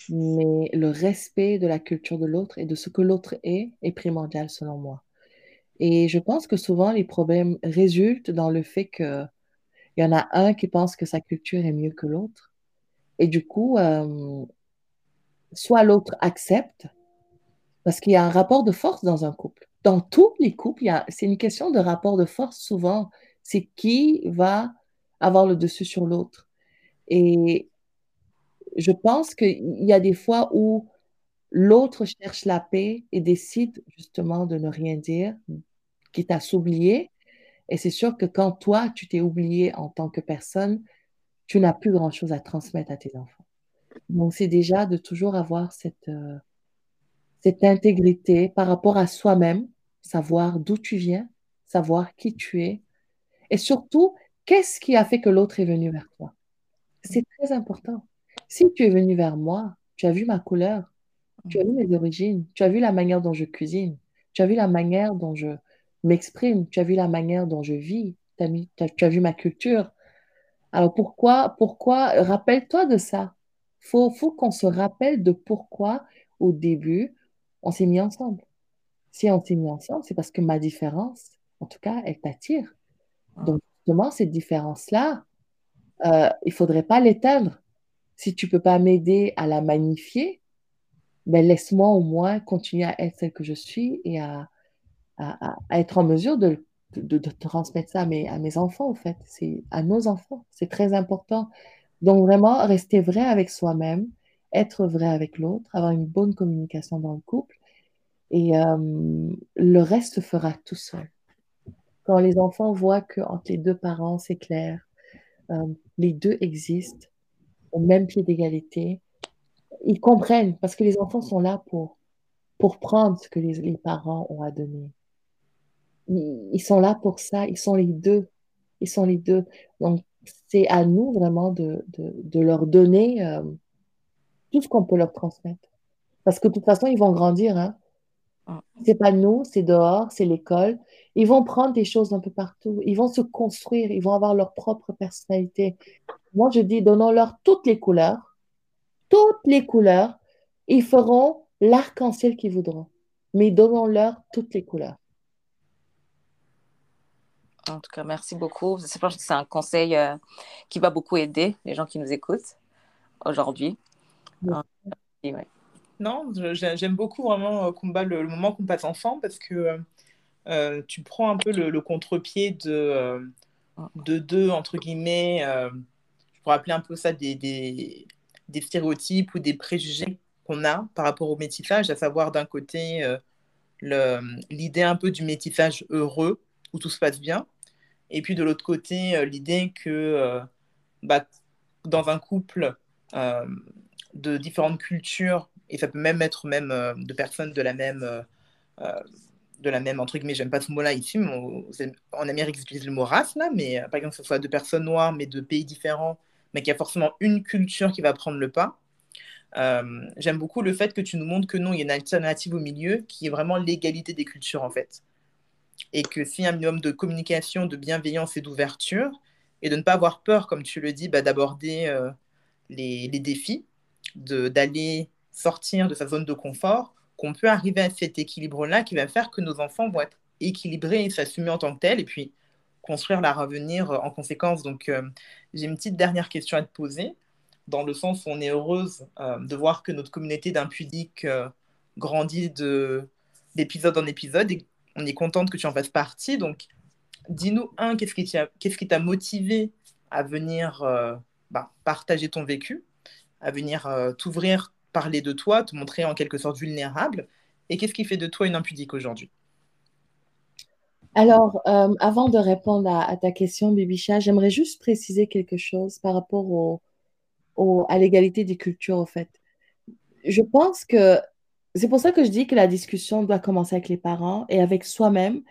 mais le respect de la culture de l'autre et de ce que l'autre est est primordial selon moi. Et je pense que souvent, les problèmes résultent dans le fait qu'il y en a un qui pense que sa culture est mieux que l'autre. Et du coup, euh, soit l'autre accepte, parce qu'il y a un rapport de force dans un couple. Dans tous les couples, c'est une question de rapport de force souvent. C'est qui va avoir le dessus sur l'autre. Et je pense qu'il y a des fois où L'autre cherche la paix et décide justement de ne rien dire, quitte à s'oublier. Et c'est sûr que quand toi, tu t'es oublié en tant que personne, tu n'as plus grand-chose à transmettre à tes enfants. Donc, c'est déjà de toujours avoir cette, euh, cette intégrité par rapport à soi-même, savoir d'où tu viens, savoir qui tu es, Et surtout, qu'est-ce qui a fait que l'autre est venu vers toi? C'est très important. Si tu es venu vers moi, tu as vu ma couleur, tu as vu mes origines, tu as vu la manière dont je cuisine, tu as vu la manière dont je m'exprime, tu as vu la manière dont je vis, tu as, vu ma culture. Alors pourquoi, pourquoi, rappelle-toi de ça. Faut, faut qu'on se rappelle de pourquoi au début on s'est mis ensemble. Si on s'est mis ensemble, c'est parce que ma différence, en tout cas, elle t'attire. Donc justement, cette différence-là, euh, il faudrait pas l'éteindre. Si tu peux pas m'aider à la magnifier, ben laisse-moi au moins continuer à être celle que je suis et à, être en mesure de, transmettre ça à mes, à mes enfants, en fait. C'est à nos enfants. C'est très important. Donc, vraiment, rester vrai avec soi-même, être vrai avec l'autre, avoir une bonne communication dans le couple. Et euh, le reste se fera tout seul. Quand les enfants voient qu'entre les deux parents, c'est clair, euh, les deux existent au même pied d'égalité, ils comprennent parce que les enfants sont là pour, pour prendre ce que les, les parents ont à donner. Ils, sont là pour ça, ils sont les deux. Ils sont les deux. Donc, c'est à nous vraiment de, de, de leur donner euh, tout ce qu'on peut leur transmettre. Parce que de toute façon, ils vont grandir. Hein. Ah. C'est pas nous, c'est dehors, c'est l'école. Ils vont prendre des choses un peu partout. Ils vont se construire, ils vont avoir leur propre personnalité. Moi, je dis, donnons-leur toutes les couleurs, toutes les couleurs. Ils feront l'arc-en-ciel qu'ils voudront. Mais donnons-leur toutes les couleurs. En tout cas, merci beaucoup. Je pense que c'est un conseil euh, qui va beaucoup aider les gens qui nous écoutent aujourd'hui. Non, j'aime beaucoup vraiment, Kumba, le, le moment qu'on passe ensemble parce que euh, tu prends un peu le, contre-pied de, euh, de deux, entre guillemets, je pourrais appeler un peu ça des, des, des stéréotypes ou des préjugés qu'on a par rapport au métissage, à savoir d'un côté l'idée un peu du métissage heureux, où tout se passe bien, et puis de l'autre côté, l'idée que bah, dans un couple de différentes cultures, et ça peut même être même de personnes de la même de la même, entre guillemets, j'aime pas ce mot-là ici, mais en Amérique, ils utilisent le mot race, là, mais par exemple, que ce soit de personnes noires, mais de pays différents, mais qu'il y a forcément une culture qui va prendre le pas. Euh, j'aime beaucoup le fait que tu nous montres que non, il y a une alternative au milieu qui est vraiment l'égalité des cultures, en fait. Et que a un minimum de communication, de bienveillance et d'ouverture, et de ne pas avoir peur, comme tu le dis, bah, d'aborder euh, les, les, défis, d'aller sortir de sa zone de confort, qu'on peut arriver à cet équilibre-là qui va faire que nos enfants vont être équilibrés et s'assumer en tant que tels, et puis construire leur avenir en conséquence. Donc, euh, j'ai une petite dernière question à te poser, dans le sens où on est heureuse euh, de voir que notre communauté d'impudiques euh, grandit d'épisode en épisode, et on est contente que tu en fasses partie. Donc, dis-nous, un, qu'est-ce qui t'a motivé à venir bah, partager ton vécu, à venir t'ouvrir parler de toi, te montrer en quelque sorte vulnérable. Et qu'est-ce qui fait de toi une impudique aujourd'hui? Alors, euh, avant de répondre à, ta question, Bibicha, j'aimerais juste préciser quelque chose par rapport au, à l'égalité des cultures, au fait. Je pense que c'est pour ça que je dis que la discussion doit commencer avec les parents et avec soi-même,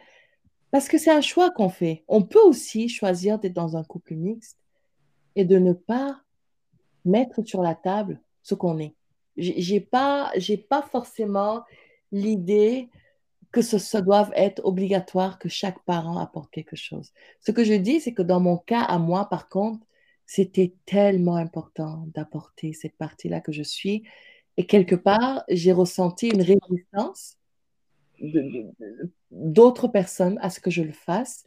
parce que c'est un choix qu'on fait. On peut aussi choisir d'être dans un couple mixte et de ne pas mettre sur la table ce qu'on est j'ai pas, j'ai pas forcément l'idée que ce, ça doive être obligatoire que chaque parent apporte quelque chose. Ce que je dis, c'est que dans mon cas, à moi, par contre, c'était tellement important d'apporter cette partie-là que je suis. Et quelque part, j'ai ressenti une résistance d'autres personnes à ce que je le fasse.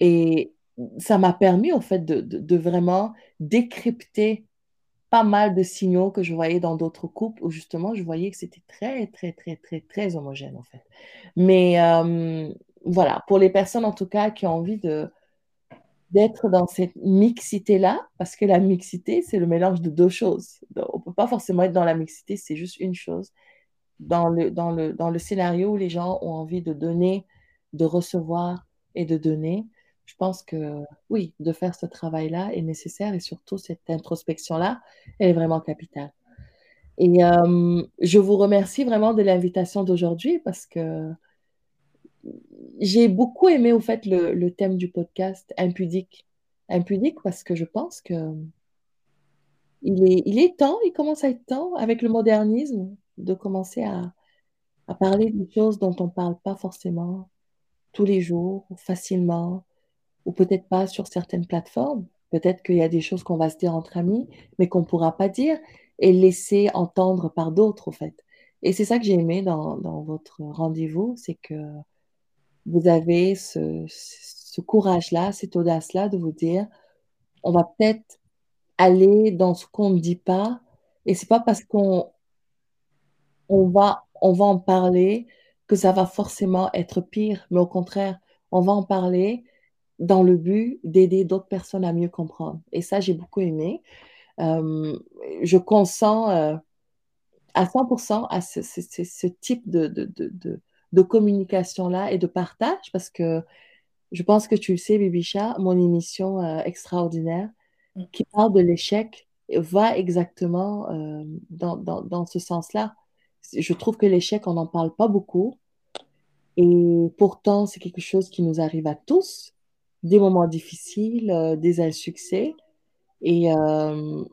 Et ça m'a permis, en fait, de, de vraiment décrypter pas mal de signaux que je voyais dans d'autres couples où justement je voyais que c'était très, très, très, très, très homogène en fait. Mais voilà, pour les personnes en tout cas qui ont envie de d'être dans cette mixité-là, parce que la mixité, c'est le mélange de deux choses. on ne peut pas forcément être dans la mixité, c'est juste une chose. Dans le, dans, le, dans le scénario où les gens ont envie de donner, de recevoir et de donner, je pense que oui, de faire ce travail-là est nécessaire et surtout cette introspection-là, est vraiment capitale. Et je vous remercie vraiment de l'invitation d'aujourd'hui parce que j'ai beaucoup aimé au fait le, thème du podcast impudique. Impudique parce que je pense que il est, temps, il commence à être temps avec le modernisme de commencer à, à parler des choses dont on ne parle pas forcément tous les jours, ou facilement, ou peut-être pas sur certaines plateformes. Peut-être qu'il y a des choses qu'on va se dire entre amis, mais qu'on ne pourra pas dire et laisser entendre par d'autres, au fait. Et c'est ça que j'ai aimé dans, dans votre rendez-vous, c'est que vous avez ce, ce courage-là, cette audace-là de vous dire, on va peut-être aller dans ce qu'on ne dit pas, et c'est pas parce qu'on on va, on va en parler que ça va forcément être pire, mais au contraire, on va en parler dans le but d'aider d'autres personnes à mieux comprendre. Et ça, j'ai beaucoup aimé. Euh, je consens euh, à 100% à ce, ce, ce type de, de, de, de communication-là et de partage, parce que je pense que tu le sais, Bibicha, mon émission euh, extraordinaire mm. qui parle de l'échec va exactement dans, dans, dans, ce sens-là. Je trouve que l'échec, on n'en parle pas beaucoup. Et pourtant, c'est quelque chose qui nous arrive à tous, des moments difficiles, euh, des insuccès. Et, euh,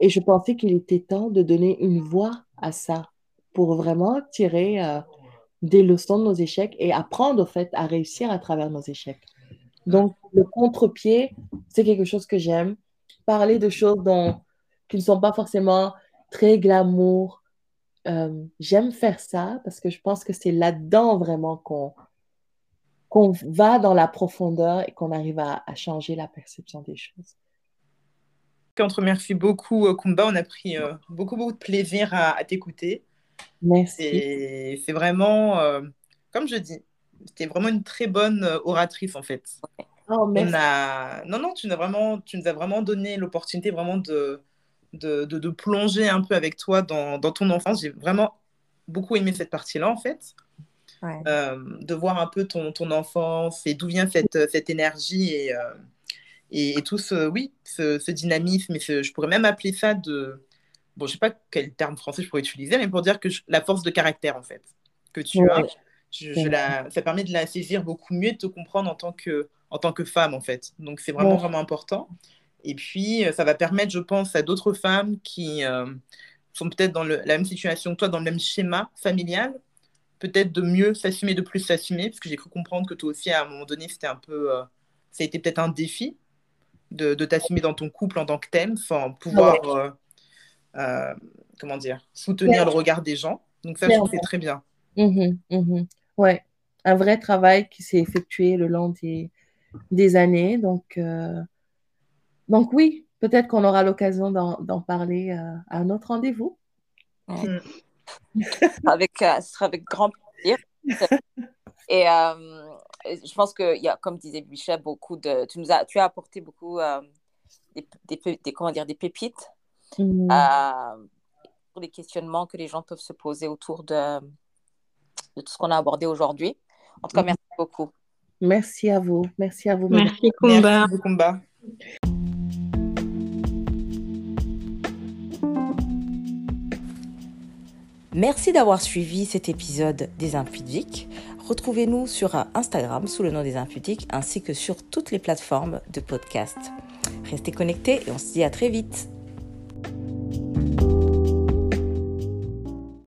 et je pensais qu'il était temps de donner une voix à ça pour vraiment tirer euh, des leçons de nos échecs et apprendre, au fait, à réussir à travers nos échecs. Donc, le contre-pied, c'est quelque chose que j'aime. Parler de choses dont, qui ne sont pas forcément très glamour. J'aime faire ça parce que je pense que c'est là-dedans vraiment qu'on qu'on va dans la profondeur et qu'on arrive à, à, changer la perception des choses. On te remercie beaucoup, euh, Kumba. On a pris euh, beaucoup, beaucoup de plaisir à, à t'écouter. Merci. C'est vraiment, euh, comme je dis, c'était vraiment une très bonne oratrice en fait. Oh, merci. On a... Non, non, tu nous as vraiment, tu nous as vraiment donné l'opportunité vraiment de, de, de, de, plonger un peu avec toi dans, dans ton enfance. J'ai vraiment beaucoup aimé cette partie-là en fait. Ouais. Euh, de voir un peu ton, ton enfance et d'où vient cette, cette énergie et, euh, et, et, tout ce, oui, ce, ce dynamisme. Et ce, je pourrais même appeler ça de, bon, je sais pas quel terme français je pourrais utiliser, mais pour dire que je, la force de caractère, en fait, que tu ouais. as, je, je la, ça permet de la saisir beaucoup mieux, de te comprendre en tant que, en tant que femme, en fait. Donc, c'est vraiment, ouais. vraiment important. Et puis, ça va permettre, je pense, à d'autres femmes qui euh, sont peut-être dans le, la même situation que toi, dans le même schéma familial, peut-être de mieux s'assumer, de plus s'assumer, parce que j'ai cru comprendre que toi aussi, à un moment donné, c'était un peu, euh, ça a été peut-être un défi de, de t'assumer dans ton couple en tant que thème, sans pouvoir... Ouais. Euh, euh, comment dire, soutenir ouais. le regard des gens. Donc ça, je trouve c'est très bien. Mmh, mmh. Ouais, un vrai travail qui s'est effectué le long des, des années. Donc, euh... donc oui, peut-être qu'on aura l'occasion d'en parler euh, à un autre rendez-vous. Mmh. Avec, ce sera avec grand plaisir. Et euh, je pense que, y a, comme disait Michel, beaucoup de, tu, nous as, tu as apporté beaucoup euh, des, des, des, comment dire, des pépites Mmh. Euh, pour les questionnements que les gens peuvent se poser autour de, de tout ce qu'on a abordé aujourd'hui. En tout cas, merci mmh. beaucoup. Merci à vous. Merci à vous. Merci, Kumba. Merci, Kumba. Merci d'avoir suivi cet épisode des Imputiques. Retrouvez-nous sur Instagram sous le nom des Imputiques ainsi que sur toutes les plateformes de podcast. Restez connectés et on se dit à très vite.